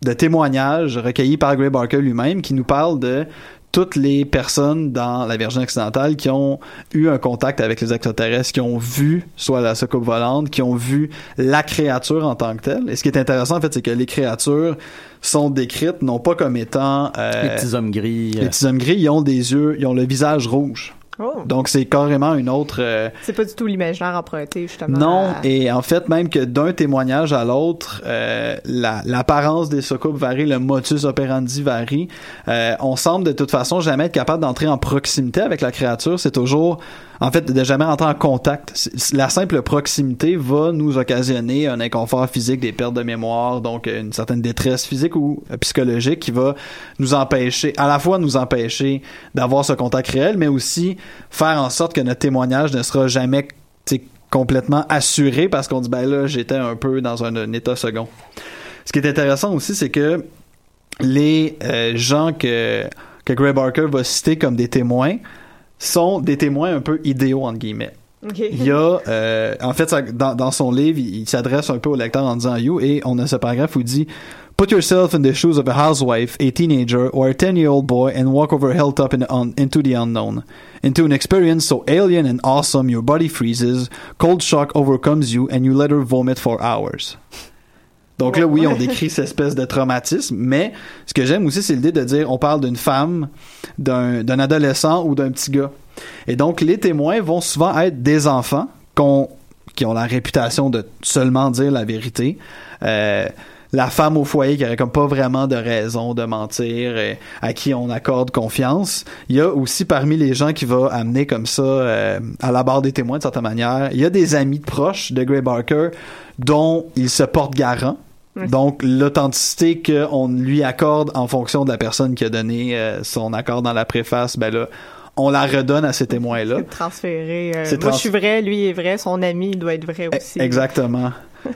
de témoignages recueillis par Gray Barker lui-même qui nous parle de toutes les personnes dans la Virginie occidentale qui ont eu un contact avec les extraterrestres, qui ont vu soit la soucoupe volante, qui ont vu la créature en tant que telle. Et ce qui est intéressant, en fait, c'est que les créatures sont décrites non pas comme étant... Euh, les petits hommes gris. Les petits hommes gris, ils ont des yeux, ils ont le visage rouge. Oh. Donc c'est carrément une autre. Euh, c'est pas du tout l'imaginaire emprunté justement. Non, et en fait même que d'un témoignage à l'autre, euh, l'apparence des soucoupes varie, le motus operandi varie. Euh, on semble de toute façon jamais être capable d'entrer en proximité avec la créature. C'est toujours en fait, de jamais entrer en contact. La simple proximité va nous occasionner un inconfort physique, des pertes de mémoire, donc une certaine détresse physique ou psychologique qui va nous empêcher, à la fois nous empêcher d'avoir ce contact réel, mais aussi faire en sorte que notre témoignage ne sera jamais complètement assuré parce qu'on dit ben là j'étais un peu dans un, état second. Ce qui est intéressant aussi c'est que les euh, gens que Gray Barker va citer comme des témoins sont des témoins un peu idéaux, entre guillemets. Il y a, euh, en fait, dans, dans, son livre, il, s'adresse un peu au lecteur en disant You, et on a ce paragraphe où il dit Put yourself in the shoes of a housewife, a teenager, or a 10 year old boy and walk over a hilltop in, on, into the unknown. Into an experience so alien and awesome your body freezes, cold shock overcomes you, and you let her vomit for hours. Donc là, oui, on décrit cette espèce de traumatisme, mais ce que j'aime aussi, c'est l'idée de dire on parle d'une femme, d'un adolescent ou d'un petit gars. Et donc, les témoins vont souvent être des enfants qui ont la réputation de seulement dire la vérité. Euh, la femme au foyer qui aurait comme pas vraiment de raison de mentir, et à qui on accorde confiance. Il y a aussi parmi les gens qui va amener comme ça euh, à la barre des témoins de certaine manière, il y a des amis proches de Gray Barker dont il se porte garant. Donc, l'authenticité qu'on lui accorde en fonction de la personne qui a donné euh, son accord dans la préface, ben là, on la redonne à ces témoins-là. C'est transféré. Euh, moi, je suis vrai, lui est vrai, son ami, il doit être vrai e, aussi. Exactement.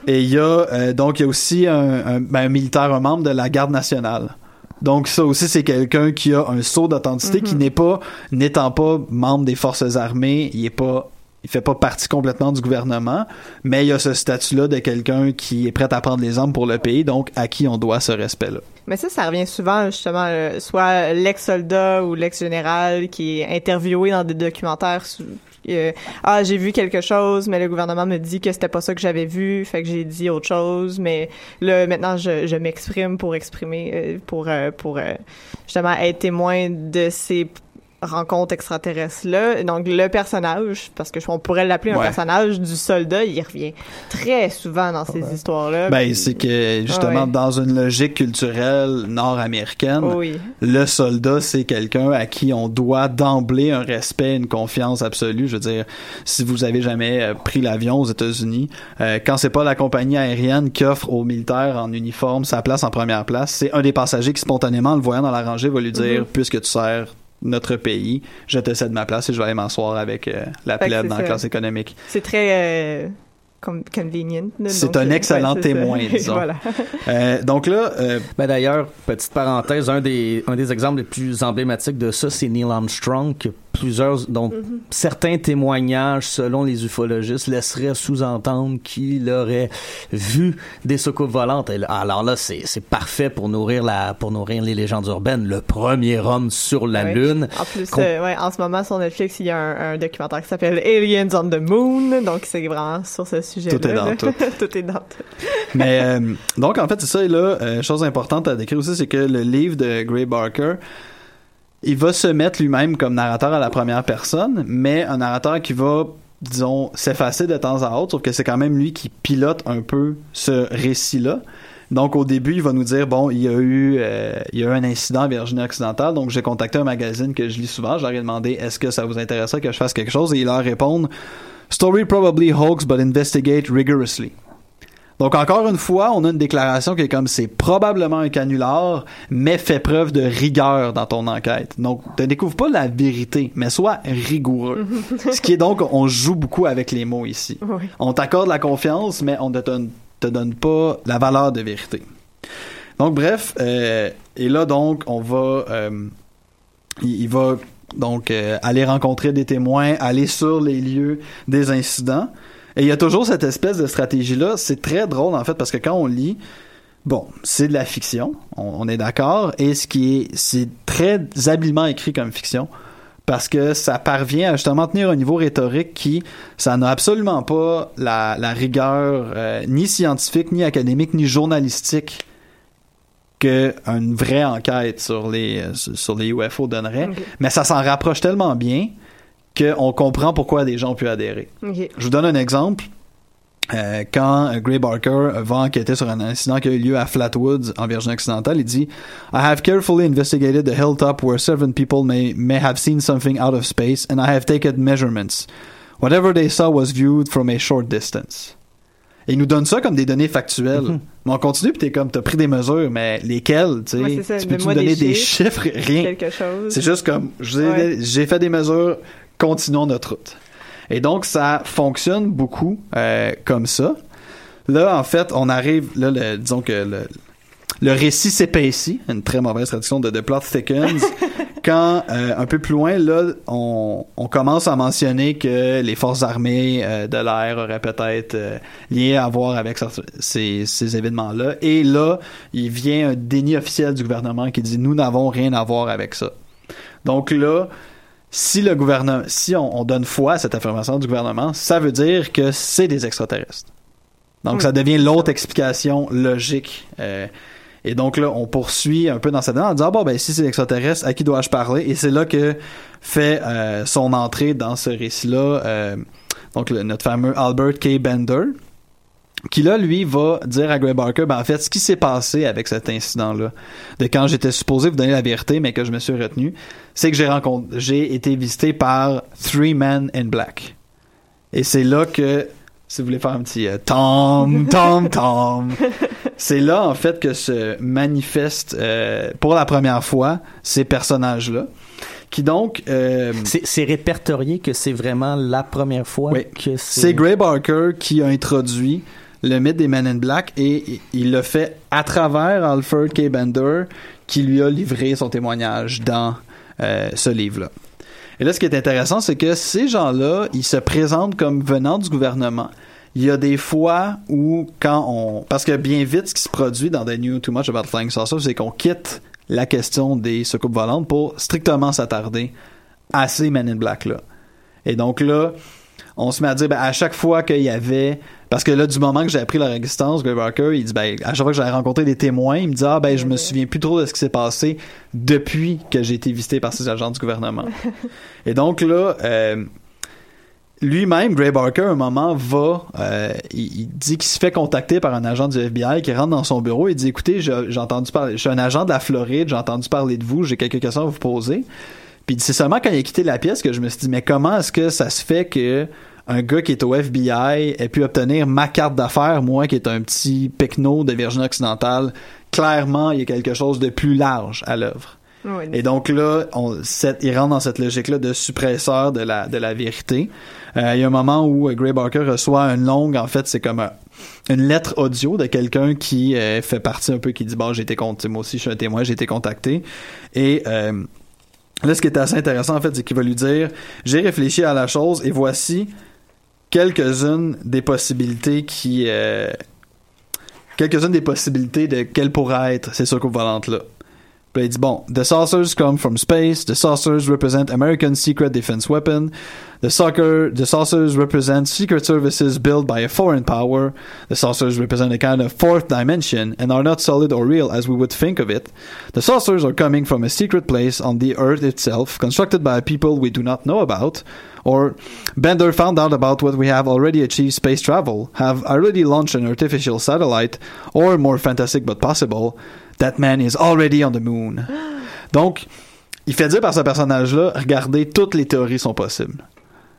Et il y a, euh, donc, il y a aussi un, ben, un, militaire, un membre de la garde nationale. Donc ça aussi c'est quelqu'un qui a un saut d'authenticité qui mm-hmm. n'est pas n'étant pas membre des forces armées, il est pas il fait pas partie complètement du gouvernement, mais il y a ce statut-là de quelqu'un qui est prêt à prendre les armes pour le pays, donc à qui on doit ce respect-là. Mais ça, ça revient souvent justement, euh, soit l'ex-soldat ou l'ex-général qui est interviewé dans des documentaires. Euh, ah, j'ai vu quelque chose, mais le gouvernement me dit que c'était pas ça que j'avais vu, fait que j'ai dit autre chose. Mais là, maintenant, je, je m'exprime pour exprimer, euh, pour pour justement être témoin de ces rencontre extraterrestre-là. Donc, le personnage, parce que on pourrait l'appeler un personnage du soldat, il revient très souvent dans ces histoires-là. Ben, c'est que, justement, dans une logique culturelle nord-américaine, le soldat, c'est quelqu'un à qui on doit d'emblée un respect, une confiance absolue. Je veux dire, si vous avez jamais euh, pris l'avion aux États-Unis, euh, quand c'est pas la compagnie aérienne qui offre aux militaires en uniforme sa place en première place, c'est un des passagers qui, spontanément, le voyant dans la rangée, va lui dire, mm-hmm. puisque tu sers notre pays, je te cède ma place et je vais aller m'asseoir avec euh, la plèbe dans la classe économique. C'est très euh, convenient. C'est un euh, excellent témoin, disons. voilà. euh, donc là... Euh, ben D'ailleurs, petite parenthèse, un des, un des exemples les plus emblématiques de ça, c'est Neil Armstrong, qui a plusieurs, donc Mhm. certains témoignages, selon les ufologistes, laisseraient sous-entendre qu'il aurait vu des soucoupes volantes. Et là- alors là, c'est c'est parfait pour nourrir la, pour nourrir les légendes urbaines. Le premier homme sur la lune. En plus, euh, ouais, en ce moment sur Netflix, il y a un, un documentaire qui s'appelle Aliens on the Moon, donc c'est vraiment sur ce sujet-là. Tout est dans tout. tout est dans tout. Mais euh, donc en fait c'est ça et là euh, chose importante à décrire aussi c'est que le livre de Gray Barker il va se mettre lui-même comme narrateur à la première personne mais un narrateur qui va disons s'effacer de temps à autre sauf que c'est quand même lui qui pilote un peu ce récit-là. Donc au début, il va nous dire bon, il y a eu euh, un incident en Virginie occidentale, donc j'ai contacté un magazine que je lis souvent, je leur ai demandé est-ce que ça vous intéresserait que je fasse quelque chose? Et ils leur répondent Story probably hoax but investigate rigorously. Donc encore une fois, on a une déclaration qui est comme c'est probablement un canular, mais fait preuve de rigueur dans ton enquête. Donc ne découvre pas la vérité, mais sois rigoureux. Ce qui est donc, on joue beaucoup avec les mots ici. Oui. On t'accorde la confiance, mais on ne te donne, te donne pas la valeur de vérité. Donc bref, euh, et là donc on va, euh, il, il va donc euh, aller rencontrer des témoins, aller sur les lieux des incidents. Et il y a toujours cette espèce de stratégie-là. C'est très drôle, en fait, parce que quand on lit, bon, c'est de la fiction, on, on est d'accord, et ce qui est, c'est très habilement écrit comme fiction, parce que ça parvient à justement tenir un niveau rhétorique qui, ça n'a absolument pas la, la rigueur euh, ni scientifique, ni académique, ni journalistique que une vraie enquête sur les euh, sur les UFO donnerait, mais ça s'en rapproche tellement bien qu'on comprend pourquoi des gens ont pu adhérer. Je vous donne un exemple. Euh, quand euh, Gray Barker va enquêter sur un incident qui a eu lieu à Flatwoods, en Virginie occidentale, il dit I have carefully investigated the hilltop where seven people may, may have seen something out of space and I have taken measurements. Whatever they saw was viewed from a short distance. Et il nous donne ça comme des données factuelles. Mhm. Mais on continue, puis t'es comme, t'as pris des mesures, mais lesquelles, tu? Ouais, ça. tu me donner des des chiffres? Rien. C'est juste comme, j'ai Ouais. j'ai fait des mesures, continuons notre route. Et donc, ça fonctionne beaucoup euh, comme ça. Là, en fait, on arrive, là, le- disons que le, le récit s'épaissit, une très mauvaise traduction de The Plot Thickens, quand, euh, un peu plus loin, là, on, on commence à mentionner que les forces armées euh, de l'air auraient peut-être euh, lié à voir avec ces, ces événements-là. Et là, il vient un déni officiel du gouvernement qui dit « Nous n'avons rien à voir avec ça ». Donc là, si le gouvernement, si on, on donne foi à cette affirmation du gouvernement, ça veut dire que c'est des extraterrestres. Donc Oui. ça devient l'autre explication logique. Euh, et donc là, on poursuit un peu dans cette année en disant bon ben si c'est extraterrestre, à qui dois-je parler? Et c'est là que fait euh, son entrée dans ce récit-là. euh, donc le- notre fameux Albert K. Bender, qui là, lui, va dire à Gray Barker, ben en fait, ce qui s'est passé avec cet incident-là, de quand j'étais supposé vous donner la vérité, mais que je me suis retenu, c'est que j'ai rencontré, j'ai été visité par Three Men in Black. Et c'est là que, si vous voulez faire un petit euh, Tom, Tom, Tom, c'est là en fait que se manifestent euh, pour la première fois ces personnages-là, qui donc euh, C'est répertorié que c'est vraiment la première fois Oui. que c'est. c'est Gray Barker qui a introduit le mythe des Men in Black et il le fait à travers Alfred K. Bender qui lui a livré son témoignage dans euh, ce livre-là. Et là, ce qui est intéressant, c'est que ces gens-là, ils se présentent comme venant du gouvernement. Il y a des fois où, quand on... Parce que bien vite, ce qui se produit dans The New Too Much About Flying Saucers, c'est qu'on quitte la question des soucoupes volantes pour strictement s'attarder à ces Men in Black-là. Et donc là, on se met à dire, ben, à chaque fois qu'il y avait, parce que là, du moment que j'ai appris leur existence, Gray Barker, il dit, ben, à chaque fois que j'avais rencontré des témoins, il me dit, ah, ben, je me souviens plus trop de ce qui s'est passé depuis que j'ai été visité par ces agents du gouvernement. Et donc là, euh, lui-même, Gray Barker, à un moment, va, euh, il, il dit qu'il se fait contacter par un agent du FBI qui rentre dans son bureau et dit, écoutez, j'ai entendu parler, je suis un agent de la Floride, j'ai entendu parler de vous, j'ai quelques questions à vous poser. Puis c'est seulement quand il a quitté la pièce que je me suis dit, mais comment est-ce que ça se fait que un gars qui est au FBI ait pu obtenir ma carte d'affaires, moi qui est un petit pecno de Virginie occidentale? Clairement, il y a quelque chose de plus large à l'œuvre. Ouais, Et donc là, on, cette, il rentre dans cette logique-là de suppresseur de la, de la vérité. Euh, il y a un moment où euh, Gray Barker reçoit une longue, en fait, c'est comme un- une lettre audio de quelqu'un qui euh, fait partie un peu, qui dit, bon, j'ai été contacté, moi aussi, je suis un témoin, j'ai été contacté. Et euh, Là, ce qui est assez intéressant, en fait, c'est qu'il va lui dire J'ai réfléchi à la chose et voici quelques-unes des possibilités qui. Euh, quelques-unes des possibilités de quelles pourraient être ces soucoupes volantes-là. Puis il dit bon, the saucers come from space, the saucers represent American secret defense weapon, the soccer, the saucers represent secret services built by a foreign power, the saucers represent a kind of fourth dimension and are not solid or real as we would think of it. The saucers are coming from a secret place on the earth itself, constructed by people we do not know about, or Bender found out about what we have already achieved space travel, have already launched an artificial satellite, or more fantastic but possible, That man is already on the moon. Donc, il fait dire par ce personnage-là, regardez, toutes les théories sont possibles.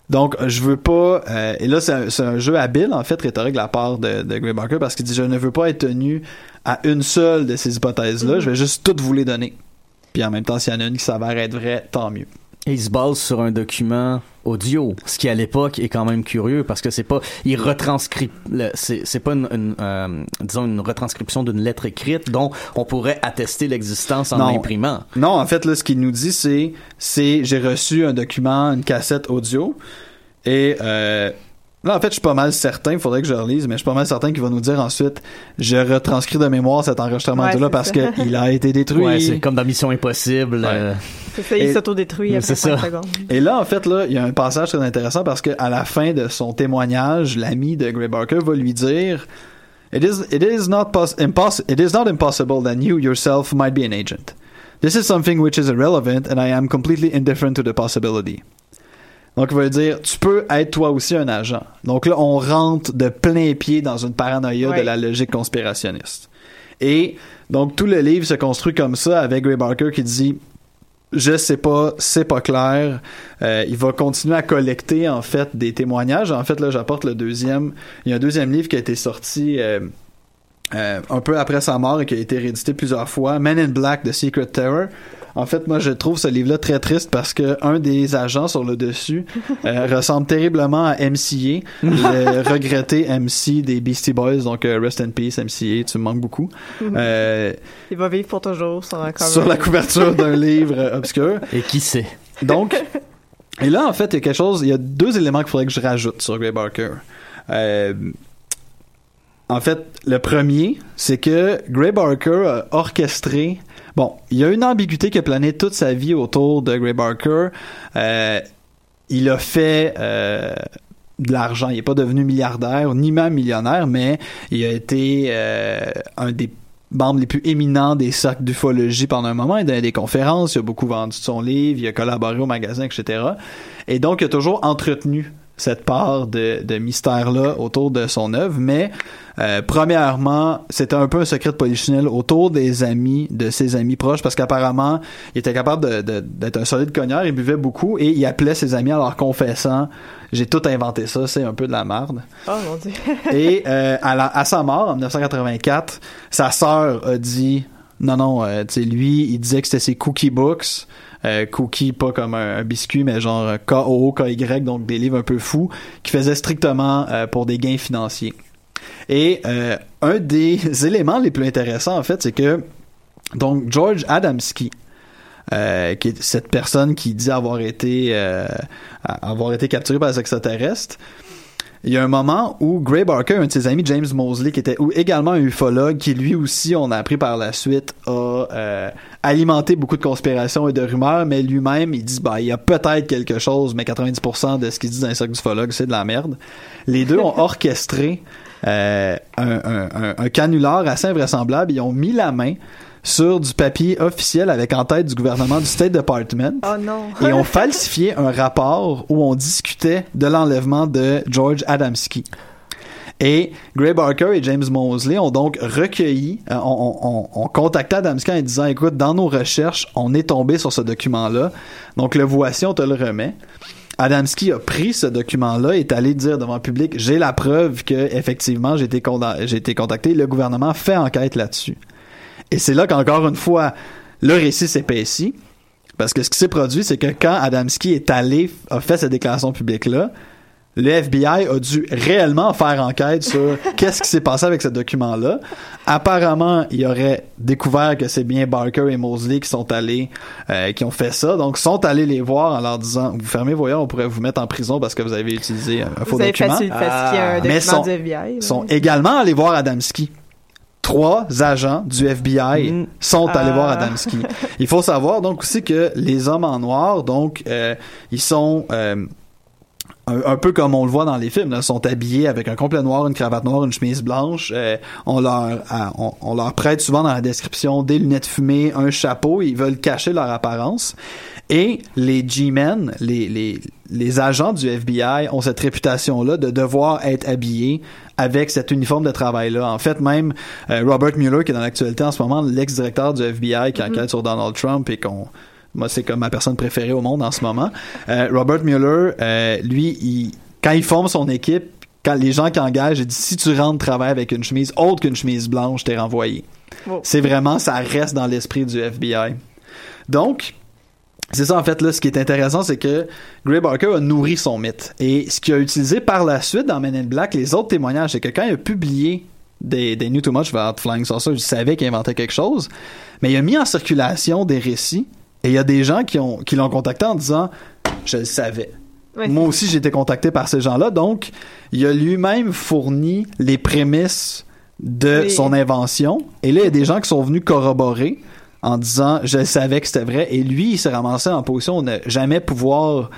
Donc, je veux pas. Euh, et là, c'est un, jeu habile, en fait, rhétorique de la part de, de Gray Barker, parce qu'il dit Je ne veux pas être tenu à une seule de ces hypothèses-là, mm-hmm. je vais juste toutes vous les donner. Puis en même temps, s'il y en a une qui s'avère être vraie, tant mieux. Et il se base sur un document audio, ce qui à l'époque est quand même curieux parce que c'est pas, il retranscrit, c'est pas une, euh, disons une retranscription d'une lettre écrite dont on pourrait attester l'existence en imprimant. Non, en fait là, ce qu'il nous dit c'est, c'est j'ai reçu un document, une cassette audio et euh, Là, en fait, je suis pas mal certain, il faudrait que je relise, mais je suis pas mal certain qu'il va nous dire ensuite, je retranscris de mémoire cet enregistrement-là parce qu'il a été détruit. Ouais, c'est comme dans Mission Impossible. Euh. C'est ça, il s'autodétruit après 5 secondes. Et là, en fait, là, il y a un passage très intéressant parce qu'à la fin de son témoignage, l'ami de Gray Barker va lui dire, It is, it is not it is not impossible that you yourself might be an agent. This is something which is irrelevant and I am completely indifferent to the possibility. Donc, il va dire, tu peux être toi aussi un agent. Donc là, on rentre de plein pied dans une paranoïa de la logique conspirationniste. Et donc, tout le livre se construit comme ça avec Ray Barker qui dit, je sais pas, c'est pas clair. Euh, il va continuer à collecter en fait des témoignages. En fait, là, j'apporte le deuxième. Il y a un deuxième livre qui a été sorti euh, euh, un peu après sa mort et qui a été réédité plusieurs fois. Men in Black, The Secret Terror. En fait, moi, je trouve ce livre-là très triste parce que un des agents sur le dessus euh, ressemble terriblement à MCA, le regretté MC des Beastie Boys. Donc, euh, rest in peace, MCA, tu me manques beaucoup. Mhm. Euh, Il va vivre pour toujours sur la, sur la couverture d'un livre obscur. Et qui sait? Donc, et là, en fait, il y a quelque chose, il y a deux éléments qu'il faudrait que je rajoute sur Gray Barker. En fait, le premier, c'est que Gray Barker a orchestré Bon, il y a une ambiguïté qui a plané toute sa vie autour de Gray Barker. Euh, il a fait euh, de l'argent. Il n'est pas devenu milliardaire, ni même millionnaire, mais il a été euh, un des membres les plus éminents des cercles d'ufologie pendant un moment. Il a donné des conférences, il a beaucoup vendu son livre, il a collaboré au magasin, etc. Et donc, il a toujours entretenu cette part de, de mystère-là autour de son œuvre, mais euh, premièrement, c'était un peu un secret de polichinelle autour des amis, de ses amis proches, parce qu'apparemment, il était capable de, d'être un solide cogneur, il buvait beaucoup, et il appelait ses amis en leur confessant « J'ai tout inventé ça, c'est un peu de la merde. Oh mon Dieu! et euh, à, à sa mort, en 1984, sa sœur a dit « Non, non, euh, tu sais, lui, il disait que c'était ses cookie books, euh, cookie pas comme un, biscuit mais genre K-O, K-Y donc des livres un peu fous qui faisaient strictement euh, pour des gains financiers. Et euh, un des éléments les plus intéressants en fait c'est que donc George Adamski euh, qui est cette personne qui dit avoir été avoir été capturé par les extraterrestres il y a un moment où Gray Barker, un de ses amis, James Mosley, qui était également un ufologue, qui lui aussi, on a appris par la suite, a euh, alimenté beaucoup de conspirations et de rumeurs, mais lui-même, il dit, bah, il y a peut-être quelque chose, mais 90% de ce qu'il dit dans les cercles d'ufologues, c'est de la merde. Les deux ont orchestré euh, un, un, un, canular assez invraisemblable. Ils ont mis la main sur du papier officiel avec en tête du gouvernement du State Department. Oh non. et ont falsifié un rapport où on discutait de l'enlèvement de George Adamski. Et Gray Barker et James Mosley ont donc recueilli, euh, on, on, contacté Adamski en disant, écoute, dans nos recherches, on est tombé sur ce document-là. Donc le voici, on te le remet. Adamski a pris ce document-là et est allé dire devant le public, j'ai la preuve que effectivement j'ai été, j'ai été contacté. Le gouvernement fait enquête là-dessus. Et c'est là qu'encore une fois, le récit s'épaissit. Parce que ce qui s'est produit, c'est que quand Adamski est allé, a fait cette déclaration publique-là, le FBI a dû réellement faire enquête sur qu'est-ce qui s'est passé avec ce document-là. Apparemment, il aurait découvert que c'est bien Barker et Mosley qui sont allés, euh, qui ont fait ça. Donc, sont allés les voir en leur disant, vous fermez vos yeux, on pourrait vous mettre en prison parce que vous avez utilisé un faux avez document. Facile, parce qu'il y a un document Mais sont, du FBI. sont également allés voir Adamski trois agents du FBI Mm. sont allés Ah. voir Adamski. Il faut savoir donc aussi que les hommes en noir, donc euh, ils sont euh, un, un peu comme on le voit dans les films, là, sont habillés avec un complet noir, une cravate noire, une chemise blanche. Euh, on leur à- on, on leur prête souvent dans la description des lunettes fumées, un chapeau. Ils veulent cacher leur apparence. Et les G-men, les, les, les agents du FBI ont cette réputation-là de devoir être habillés avec cet uniforme de travail-là. En fait, même euh, Robert Mueller, qui est dans l'actualité en ce moment, l'ex-directeur du FBI qui enquête sur Donald Trump et qu'on moi, c'est comme ma personne préférée au monde en ce moment. Euh, Robert Mueller, euh, lui, il, quand il forme son équipe, quand les gens qui engagent, il dit si tu rentres travailler avec une chemise autre qu'une chemise blanche, t'es renvoyé. C'est vraiment, ça reste dans l'esprit du FBI. Donc, c'est ça en fait là, ce qui est intéressant, c'est que Gray Barker a nourri son mythe. Et ce qu'il a utilisé par la suite dans Men in Black, les autres témoignages, c'est que quand il a publié des, des New Too Much about Flying Saucer, je savais qu'il inventait quelque chose, mais il a mis en circulation des récits et il y a des gens qui ont qui l'ont contacté en disant je le savais. Moi aussi j'ai été contacté par ces gens-là, donc il a lui-même fourni les prémices de Oui. son invention et là il y a des gens qui sont venus corroborer en disant je savais que c'était vrai. Et lui il s'est ramassé en position de ne jamais pouvoir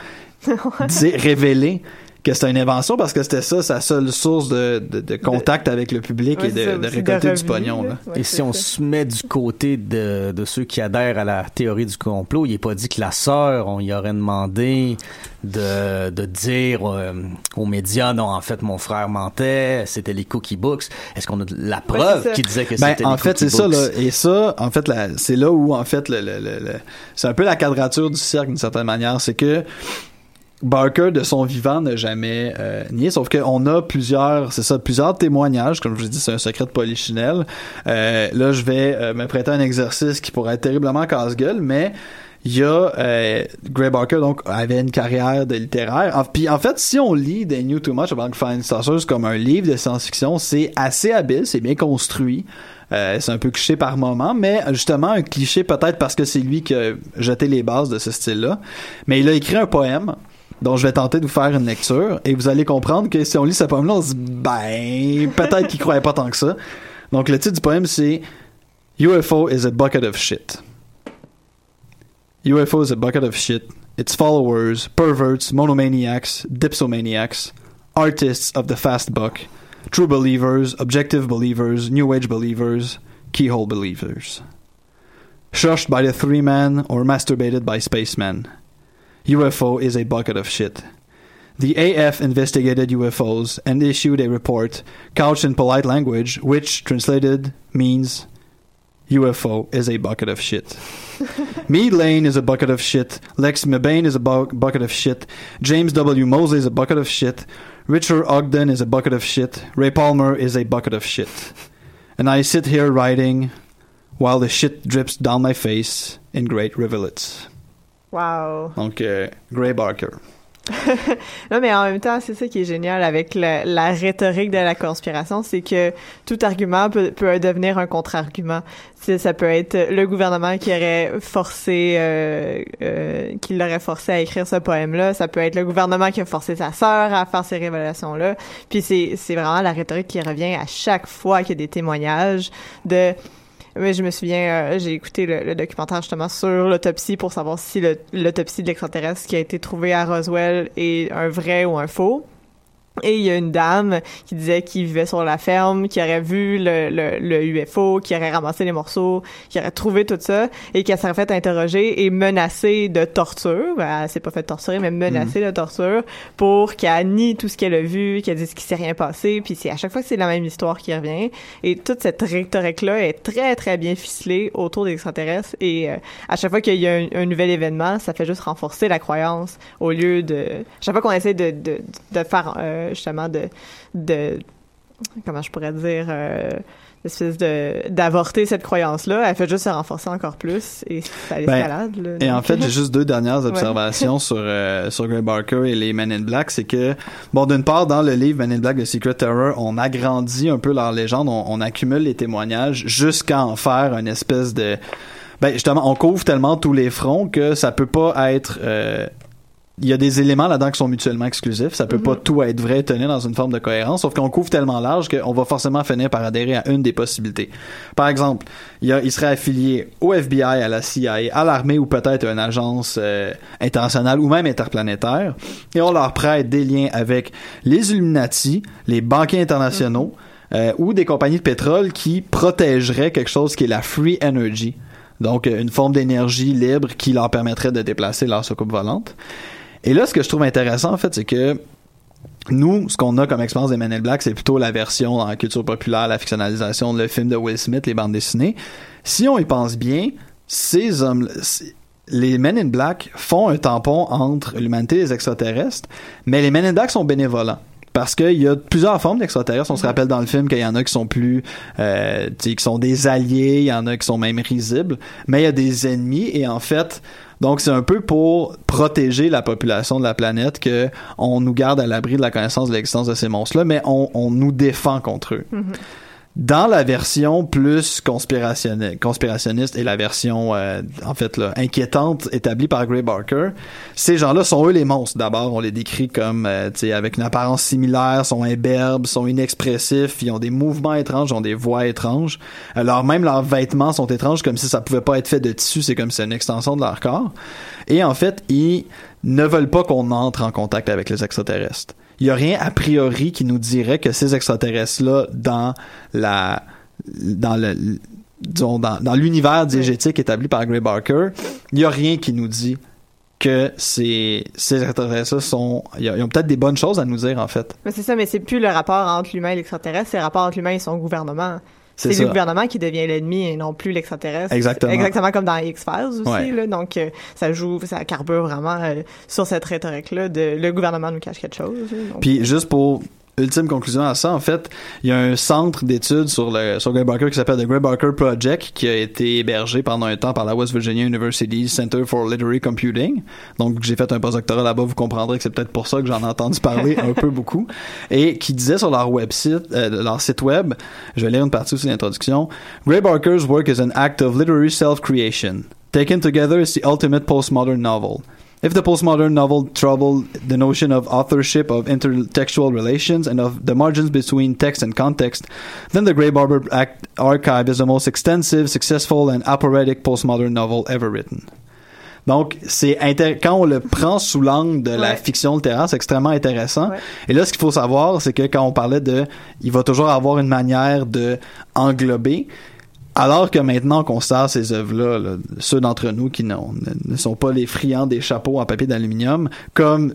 dire, révéler que c'était une invention parce que c'était ça sa seule source de, de, de contact avec le public Ouais, et de, récolter de du pognon. là. Ouais, Et si on ça. se met du côté de, de ceux qui adhèrent à la théorie du complot, il n'est pas dit que la sœur, on y aurait demandé de, de dire euh, aux médias, non, en fait, mon frère mentait, c'était les cookie books. Est-ce qu'on a de la preuve qui disait que Ben, c'était en les fait, cookie c'est ça, là. Et ça, en fait, c'est là où, en fait, le, le- le- le- c'est un peu la quadrature du cercle, d'une certaine manière. C'est que Barker, de son vivant, n'a jamais euh, nié. Sauf qu'on a plusieurs, c'est ça, plusieurs témoignages. Comme je vous ai dit, c'est un secret de polichinelle. Euh, là, je vais euh, me prêter un exercice qui pourrait être terriblement casse-gueule, mais il y a euh, Gray Barker donc avait une carrière de littéraire. En- Puis en fait, si on lit des New Too Much About Saucers comme un livre de science-fiction, c'est assez habile, c'est bien construit. Euh, c'est un peu cliché par moment, mais justement un cliché peut-être parce que c'est lui qui a jeté les bases de ce style-là. Mais il a écrit un poème dont je vais tenter de vous faire une lecture et vous allez comprendre que si on lit ce poème-là, on se dit ben peut-être qu'il croyait pas tant que ça. Donc le titre du poème c'est UFO is a bucket of shit. UFO is a bucket of shit. Its followers, perverts, monomaniacs, dipsomaniacs, artists of the fast buck, true believers, objective believers, new age believers, keyhole believers. Shushed by the three man or masturbated by spacemen. UFO is a bucket of shit. The AF investigated UFOs and issued a report couched in polite language, which, translated, means UFO is a bucket of shit. Mead Lane is a bucket of shit. Lex Mebane is a bu- bucket of shit. James W. Mosley is a bucket of shit. Richard Ogden is a bucket of shit. Ray Palmer is a bucket of shit. And I sit here writing while the shit drips down my face in great rivulets. Wow. Donc, euh, Gray Barker. non, mais en même temps, c'est ça qui est génial avec la, la rhétorique de la conspiration, c'est que tout argument peut, peut devenir un contre-argument. Ça peut être le gouvernement qui aurait forcé, euh, euh, qui l'aurait forcé à écrire ce poème-là. Ça peut être le gouvernement qui a forcé sa sœur à faire ces révélations-là. Puis c'est vraiment la rhétorique qui revient à chaque fois qu'il y a des témoignages de oui, je me souviens, euh, j'ai écouté le, le documentaire justement sur l'autopsie pour savoir si l'autopsie de l'extraterrestre qui a été trouvé à Roswell est un vrai ou un faux. Et il y a une dame qui disait qu'il vivait sur la ferme, qui aurait vu le, le, le UFO, qui aurait ramassé les morceaux, qui aurait trouvé tout ça, et qui serait fait interroger et menacée de torture. Ben, elle s'est pas fait torturer, mais menacée de torture pour qu'elle nie tout ce qu'elle a vu, qu'elle dise qu'il s'est rien passé. Puis c'est à chaque fois que c'est la même histoire qui revient. Et toute cette rhétorique-là est très, très bien ficelée autour des extraterrestres. Et euh, à chaque fois qu'il y a un, un nouvel événement, ça fait juste renforcer la croyance au lieu de... À chaque fois qu'on essaie de, de, de faire, euh, justement, de, de... Comment je pourrais dire... euh, espèce de d'avorter cette croyance-là, elle fait juste se renforcer encore plus et ça ben, escalade. et en fait, j'ai juste deux dernières observations sur euh, sur Gray Barker et les Men in Black, c'est que bon, d'une part, dans le livre Men in Black de Secret Terror, on agrandit un peu leur légende, on, accumule les témoignages jusqu'à en faire une espèce de ben justement, on couvre tellement tous les fronts que ça peut pas être euh, il y a des éléments là-dedans qui sont mutuellement exclusifs. Ça peut pas mhm. tout être vrai, tenir dans une forme de cohérence, sauf qu'on couvre tellement large qu'on va forcément finir par adhérer à une des possibilités. Par exemple, il, il serait affilié au FBI, à la CIA, à l'armée ou peut-être à une agence euh, internationale ou même interplanétaire, et on leur prête des liens avec les Illuminati, les banquiers internationaux mhm. euh, ou des compagnies de pétrole qui protégeraient quelque chose qui est la free energy. Donc, une forme d'énergie libre qui leur permettrait de déplacer leur soucoupe volante. Et là, ce que je trouve intéressant, en fait, c'est que nous, ce qu'on a comme expérience des Men in Black, c'est plutôt la version dans la culture populaire, la fictionnalisation, le film de Will Smith, les bandes dessinées. Si on y pense bien, ces hommes, les Men in Black font un tampon entre l'humanité et les extraterrestres, mais les Men in Black sont bénévolents parce qu'il y a plusieurs formes d'extraterrestres. On se rappelle dans le film qu'il y en a qui sont plus, euh, qui sont des alliés, il y en a qui sont même risibles, mais il y a des ennemis et en fait, donc c'est un peu pour protéger la population de la planète que on nous garde à l'abri de la connaissance de l'existence de ces monstres-là, mais on, nous défend contre eux. Mm-hmm. Dans la version plus conspirationniste et la version euh, en fait inquiétante établie par Gray Barker, ces gens-là sont eux les monstres. D'abord, on les décrit comme euh, avec une apparence similaire, sont imberbes, sont inexpressifs, ils ont des mouvements étranges, ils ont des voix étranges. Alors même leurs vêtements sont étranges comme si ça pouvait pas être fait de tissu, c'est comme si c'est une extension de leur corps. Et en fait, ils ne veulent pas qu'on entre en contact avec les extraterrestres il y a rien a priori qui nous dirait que ces extraterrestres-là, dans la, dans le, dans, l'univers diégétique établi par Gray Barker, il y a rien qui nous dit que ces, ces extraterrestres sont ils ont peut-être des bonnes choses à nous dire en fait. Mais c'est ça mais c'est plus le rapport entre l'humain et l'extraterrestre, c'est le rapport entre l'humain et son gouvernement. C'est le gouvernement qui devient l'ennemi et non plus l'extraterrestre. Exactement. Exactement comme dans X-Files aussi. Là, donc, euh, ça joue, ça carbure vraiment euh, sur cette rhétorique-là de le gouvernement nous cache quelque chose. Puis juste pour ultime conclusion à ça, en fait, il y a un centre d'études sur le sur Gray Barker qui s'appelle The Gray Barker Project qui a été hébergé pendant un temps par la West Virginia University Center for Literary Computing. Donc j'ai fait un postdoctorat là-bas, vous comprendrez que c'est peut-être pour ça que j'en ai entendu parler un peu beaucoup et qui disait sur leur website euh, leur site web, je vais lire une partie de l'introduction, Gray Barker's work is an act of literary self-creation. Taken together, it's the ultimate postmodern novel. If the postmodern novel troubled the notion of authorship, of intertextual relations, and of the margins between text and context, then the Grey Barber Act archive is the most extensive, successful, and operatic postmodern novel ever written. Donc, c'est quand on le prend sous l'angle de la fiction littéraire, c'est extrêmement intéressant. Et là, ce qu'il faut savoir, c'est que quand on parlait de, il va toujours avoir une manière de englober. Alors que maintenant qu'on sort ces œuvres-là, ceux d'entre nous qui ne, sont pas les friands des chapeaux en papier d'aluminium, comme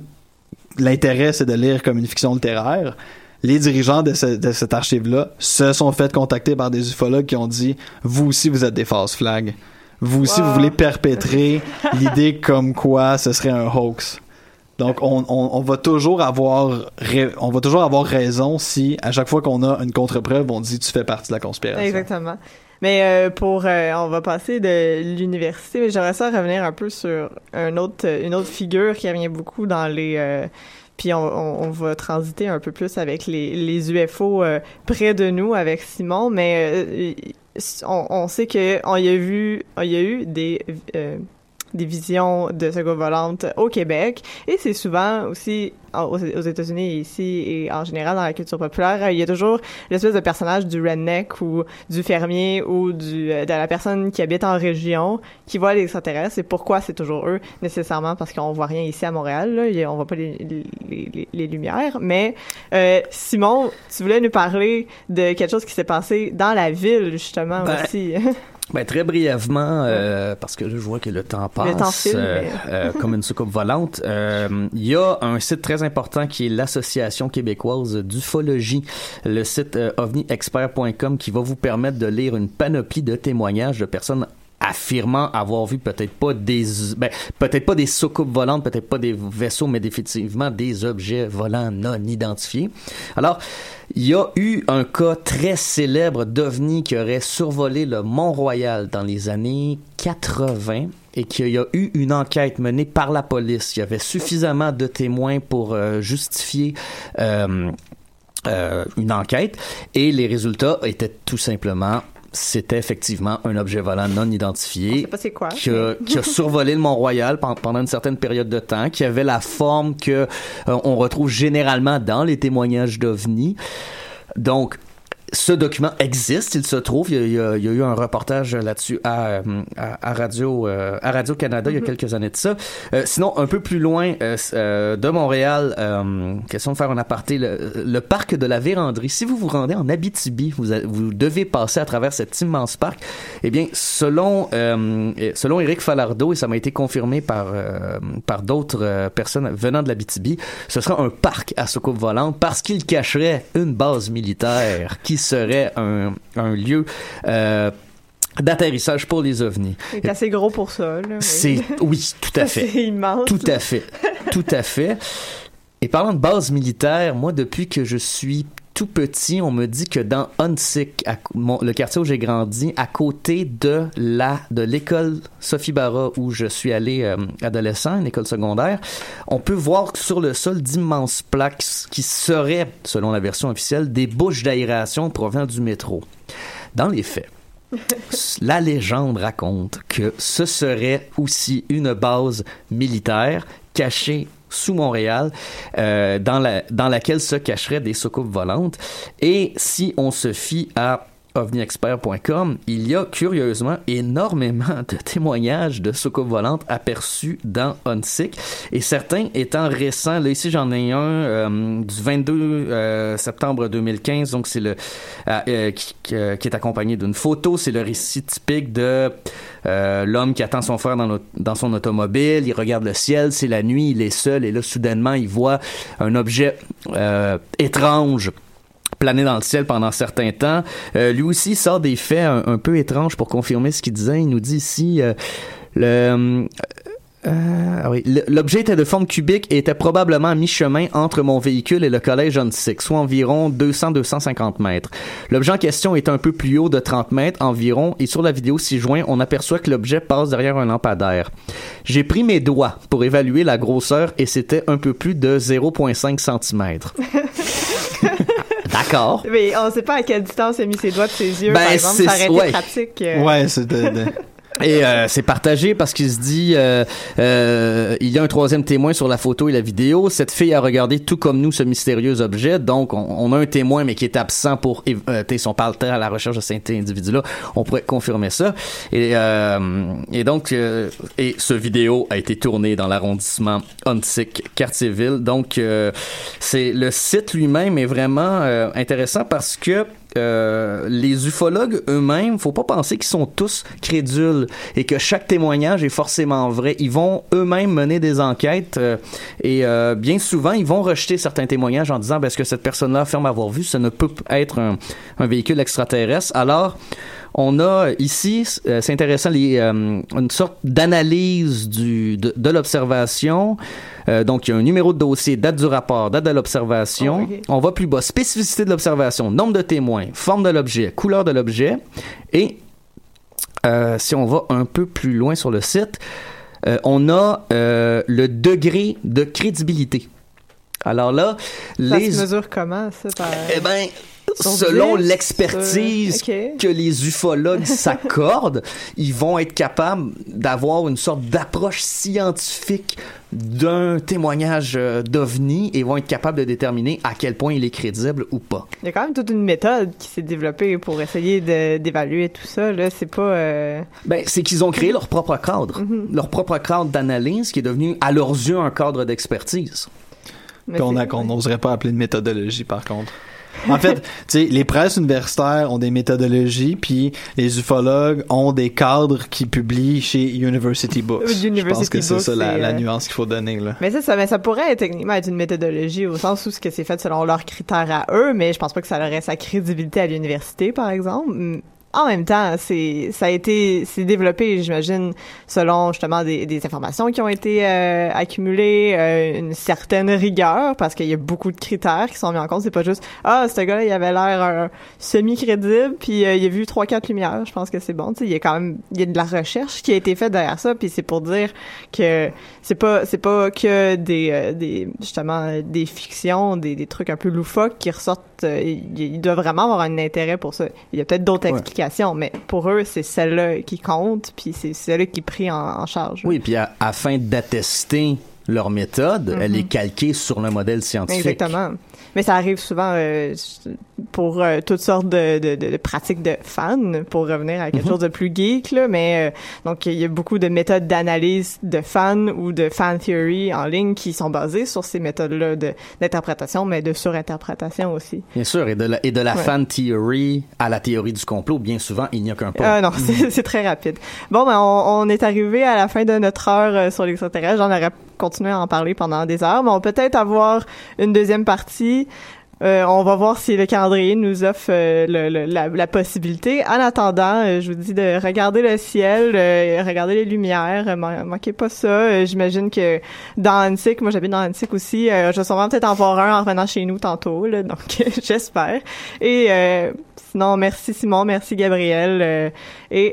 l'intérêt c'est de lire comme une fiction littéraire, les dirigeants de, cette archive-là se sont fait contacter par des ufologues qui ont dit vous aussi vous êtes des false flags. Vous aussi vous voulez perpétrer l'idée comme quoi ce serait un hoax. Donc on, on, va toujours avoir on va toujours avoir raison si à chaque fois qu'on a une contre-preuve on dit tu fais partie de la conspiration. Exactement. Mais euh, pour, euh, on va passer de l'université, mais j'aimerais ça revenir un peu sur un autre, une autre figure qui revient beaucoup dans les, euh, puis on, on, va transiter un peu plus avec les, les UFO près de nous avec Simon, mais on, on, sait que on y a vu, il y a eu des des visions de secours volante au Québec. Et c'est souvent aussi aux, États-Unis ici et en général dans la culture populaire, il y a toujours l'espèce de personnage du redneck ou du fermier ou du, de la personne qui habite en région qui voit les extraterrestres. Et pourquoi c'est toujours eux nécessairement parce qu'on voit rien ici à Montréal, là, on voit pas les, les, les, lumières. Mais euh, Simon, tu voulais nous parler de quelque chose qui s'est passé dans la ville justement ben, aussi. Ben, très brièvement, euh, parce que je vois que le temps passe euh, euh, comme une soucoupe volante. Il y a un site très important qui est l'Association québécoise d'ufologie, le site ovniexpert.com qui va vous permettre de lire une panoplie de témoignages de personnes affirmant avoir vu peut-être pas des ben, peut-être pas des soucoupes volantes, peut-être pas des vaisseaux, mais définitivement des objets volants non identifiés. Alors, il y a eu un cas très célèbre d'OVNI qui aurait survolé le Mont-Royal dans les années 80 et qu'il y a eu une enquête menée par la police. Il y avait suffisamment de témoins pour euh, justifier euh, euh, une enquête et les résultats étaient tout simplement c'était effectivement un objet volant non identifié quoi, qui, a, qui, a, survolé le Mont-Royal pendant une certaine période de temps, qui avait la forme que euh, on retrouve généralement dans les témoignages d'OVNI. Donc, ce document existe, il se trouve. Il y a, il y a, eu un reportage là-dessus à, à, Radio euh, à Radio Canada il y a mm-hmm. quelques années de ça. Euh, sinon, un peu plus loin euh, de Montréal, question de faire un aparté, le, parc de la Vérandrie. Si vous vous rendez en Abitibi, vous, vous devez passer à travers cet immense parc. Eh bien, selon selon Éric Falardeau, et ça m'a été confirmé par par d'autres personnes venant de l'Abitibi, ce sera un parc à soucoupe volante parce qu'il cacherait une base militaire qui serait un, un lieu euh, d'atterrissage pour les ovnis. C'est assez gros pour ça. Là, C'est oui, tout à fait. C'est immense. Tout à fait. tout à fait. Et parlant de base militaire, moi depuis que je suis tout petit, on me dit que dans Huntsic, le quartier où j'ai grandi, à côté de la de l'école Sophie Barra où je suis allé euh, adolescent, une école secondaire, on peut voir sur le sol d'immenses plaques qui seraient, selon la version officielle, des bouches d'aération provenant du métro. Dans les faits, la légende raconte que ce serait aussi une base militaire cachée sous Montréal, euh, dans, la, dans laquelle se cacheraient des soucoupes volantes. Et si on se fie à ovniexpert.com, il y a curieusement énormément de témoignages de soucoupes volantes aperçus dans ONSIC et certains étant récents. Là, ici, j'en ai un euh, du 22 euh, septembre 2015, donc c'est le euh, qui, est accompagné d'une photo. C'est le récit typique de l'homme qui attend son frère dans son automobile. Il regarde le ciel, c'est la nuit, il est seul et là, soudainement, il voit un objet étrange planer dans le ciel pendant certains temps. Euh, lui aussi sort des faits un, peu étranges pour confirmer ce qu'il disait. Il nous dit ici euh, le euh, ah oui. L'objet était de forme cubique et était probablement à mi-chemin entre mon véhicule et le collège John Six, soit environ 200-250 mètres. L'objet en question est un peu plus haut de 30 mètres environ et sur la vidéo 6 juin, on aperçoit que l'objet passe derrière un lampadaire. J'ai pris mes doigts pour évaluer la grosseur et c'était un peu plus de 0,5 cm. D'accord. Mais on ne sait pas à quelle distance il a mis ses doigts de ses yeux, ben, par exemple. Ça aurait été pratique. Euh. Ouais, c'est et euh, c'est partagé parce qu'il se dit euh, euh, il y a un troisième témoin sur la photo et la vidéo. Cette fille a regardé tout comme nous ce mystérieux objet. Donc on, a un témoin mais qui est absent pour euh, si on parle à la recherche de cet individu-là, on pourrait confirmer ça. Et, euh, et donc et ce vidéo a été tourné dans l'arrondissement Huntsic, Quartierville. Donc c'est le site lui-même est vraiment intéressant parce que euh, les ufologues eux-mêmes, faut pas penser qu'ils sont tous crédules et que chaque témoignage est forcément vrai. Ils vont eux-mêmes mener des enquêtes euh, et euh, bien souvent, ils vont rejeter certains témoignages en disant, ben, est-ce que cette personne-là affirme avoir vu, ça ne peut être un, véhicule extraterrestre. Alors, on a ici, c'est intéressant, les, une sorte d'analyse de l'observation. Euh, donc, il y a un numéro de dossier, date du rapport, date de l'observation. Oh, on va plus bas, spécificité de l'observation, nombre de témoins, forme de l'objet, couleur de l'objet. Et euh, si on va un peu plus loin sur le site, euh, on a le degré de crédibilité. Alors là, ça les... se mesure comment, ça? Par... Eh ben, selon l'expertise que les ufologues s'accordent, ils vont être capables d'avoir une sorte d'approche scientifique d'un témoignage euh, d'OVNI et vont être capables de déterminer à quel point il est crédible ou pas. Il y a quand même toute une méthode qui s'est développée pour essayer d'évaluer tout ça. Là, c'est pas. Euh, ben, c'est qu'ils ont créé leur propre cadre, mm-hmm. leur propre cadre d'analyse qui est devenu à leurs yeux un cadre d'expertise. Qu'on n'oserait pas appeler de méthodologie, par contre. En fait, tu sais, les presses universitaires ont des méthodologies, puis les ufologues ont des cadres qui publient chez University Books. Je pense que c'est ça la, euh, nuance qu'il faut donner là. Mais ça, mais ça pourrait techniquement être une méthodologie au sens où ce que c'est fait selon leurs critères à eux, mais je pense pas que ça aurait sa crédibilité à l'université, par exemple en même temps, c'est ça a été c'est développé, j'imagine, selon justement des, des, informations qui ont été euh, accumulées, euh, une certaine rigueur, parce qu'il y a beaucoup de critères qui sont mis en compte. C'est pas juste ah ce gars-là il avait l'air semi crédible, puis il a vu trois quatre lumières. Je pense que c'est bon. Tu sais, il y a quand même il y a de la recherche qui a été faite derrière ça, puis c'est pour dire que c'est pas c'est pas que des des justement des fictions, des, des trucs un peu loufoques qui ressortent. il, doit vraiment avoir un intérêt pour ça. Il y a peut-être d'autres explications, mais pour eux, c'est celle-là qui compte, puis c'est celle-là qui est pris en, charge. Oui, puis afin d'attester leur méthode, elle mm-hmm. est calquée sur le modèle scientifique. Exactement. Mais ça arrive souvent euh, pour euh, toutes sortes de, de, de, pratiques de fans, pour revenir à quelque mhm. chose de plus geek. Là, mais euh, donc il y a beaucoup de méthodes d'analyse de fans ou de fan theory en ligne qui sont basées sur ces méthodes-là d'interprétation, mais de surinterprétation aussi. Bien sûr, et de la, et de la fan theory à la théorie du complot, bien souvent, il n'y a qu'un pas. Ah non, c'est très rapide. Bon, ben on, on, est arrivé à la fin de notre heure sur l'extraterrestre. J'en aurais continué à en parler pendant des heures, mais on peut peut-être avoir une deuxième partie euh, on va voir si le calendrier nous offre euh, la, possibilité. En attendant, euh, je vous dis de regarder le ciel, regarder les lumières, manquez pas ça. J'imagine que dans Antique, moi j'habite dans Antique aussi, je vais sûrement peut-être en voir un en revenant chez nous tantôt, donc j'espère. Et sinon, merci Simon, merci Gabriel, et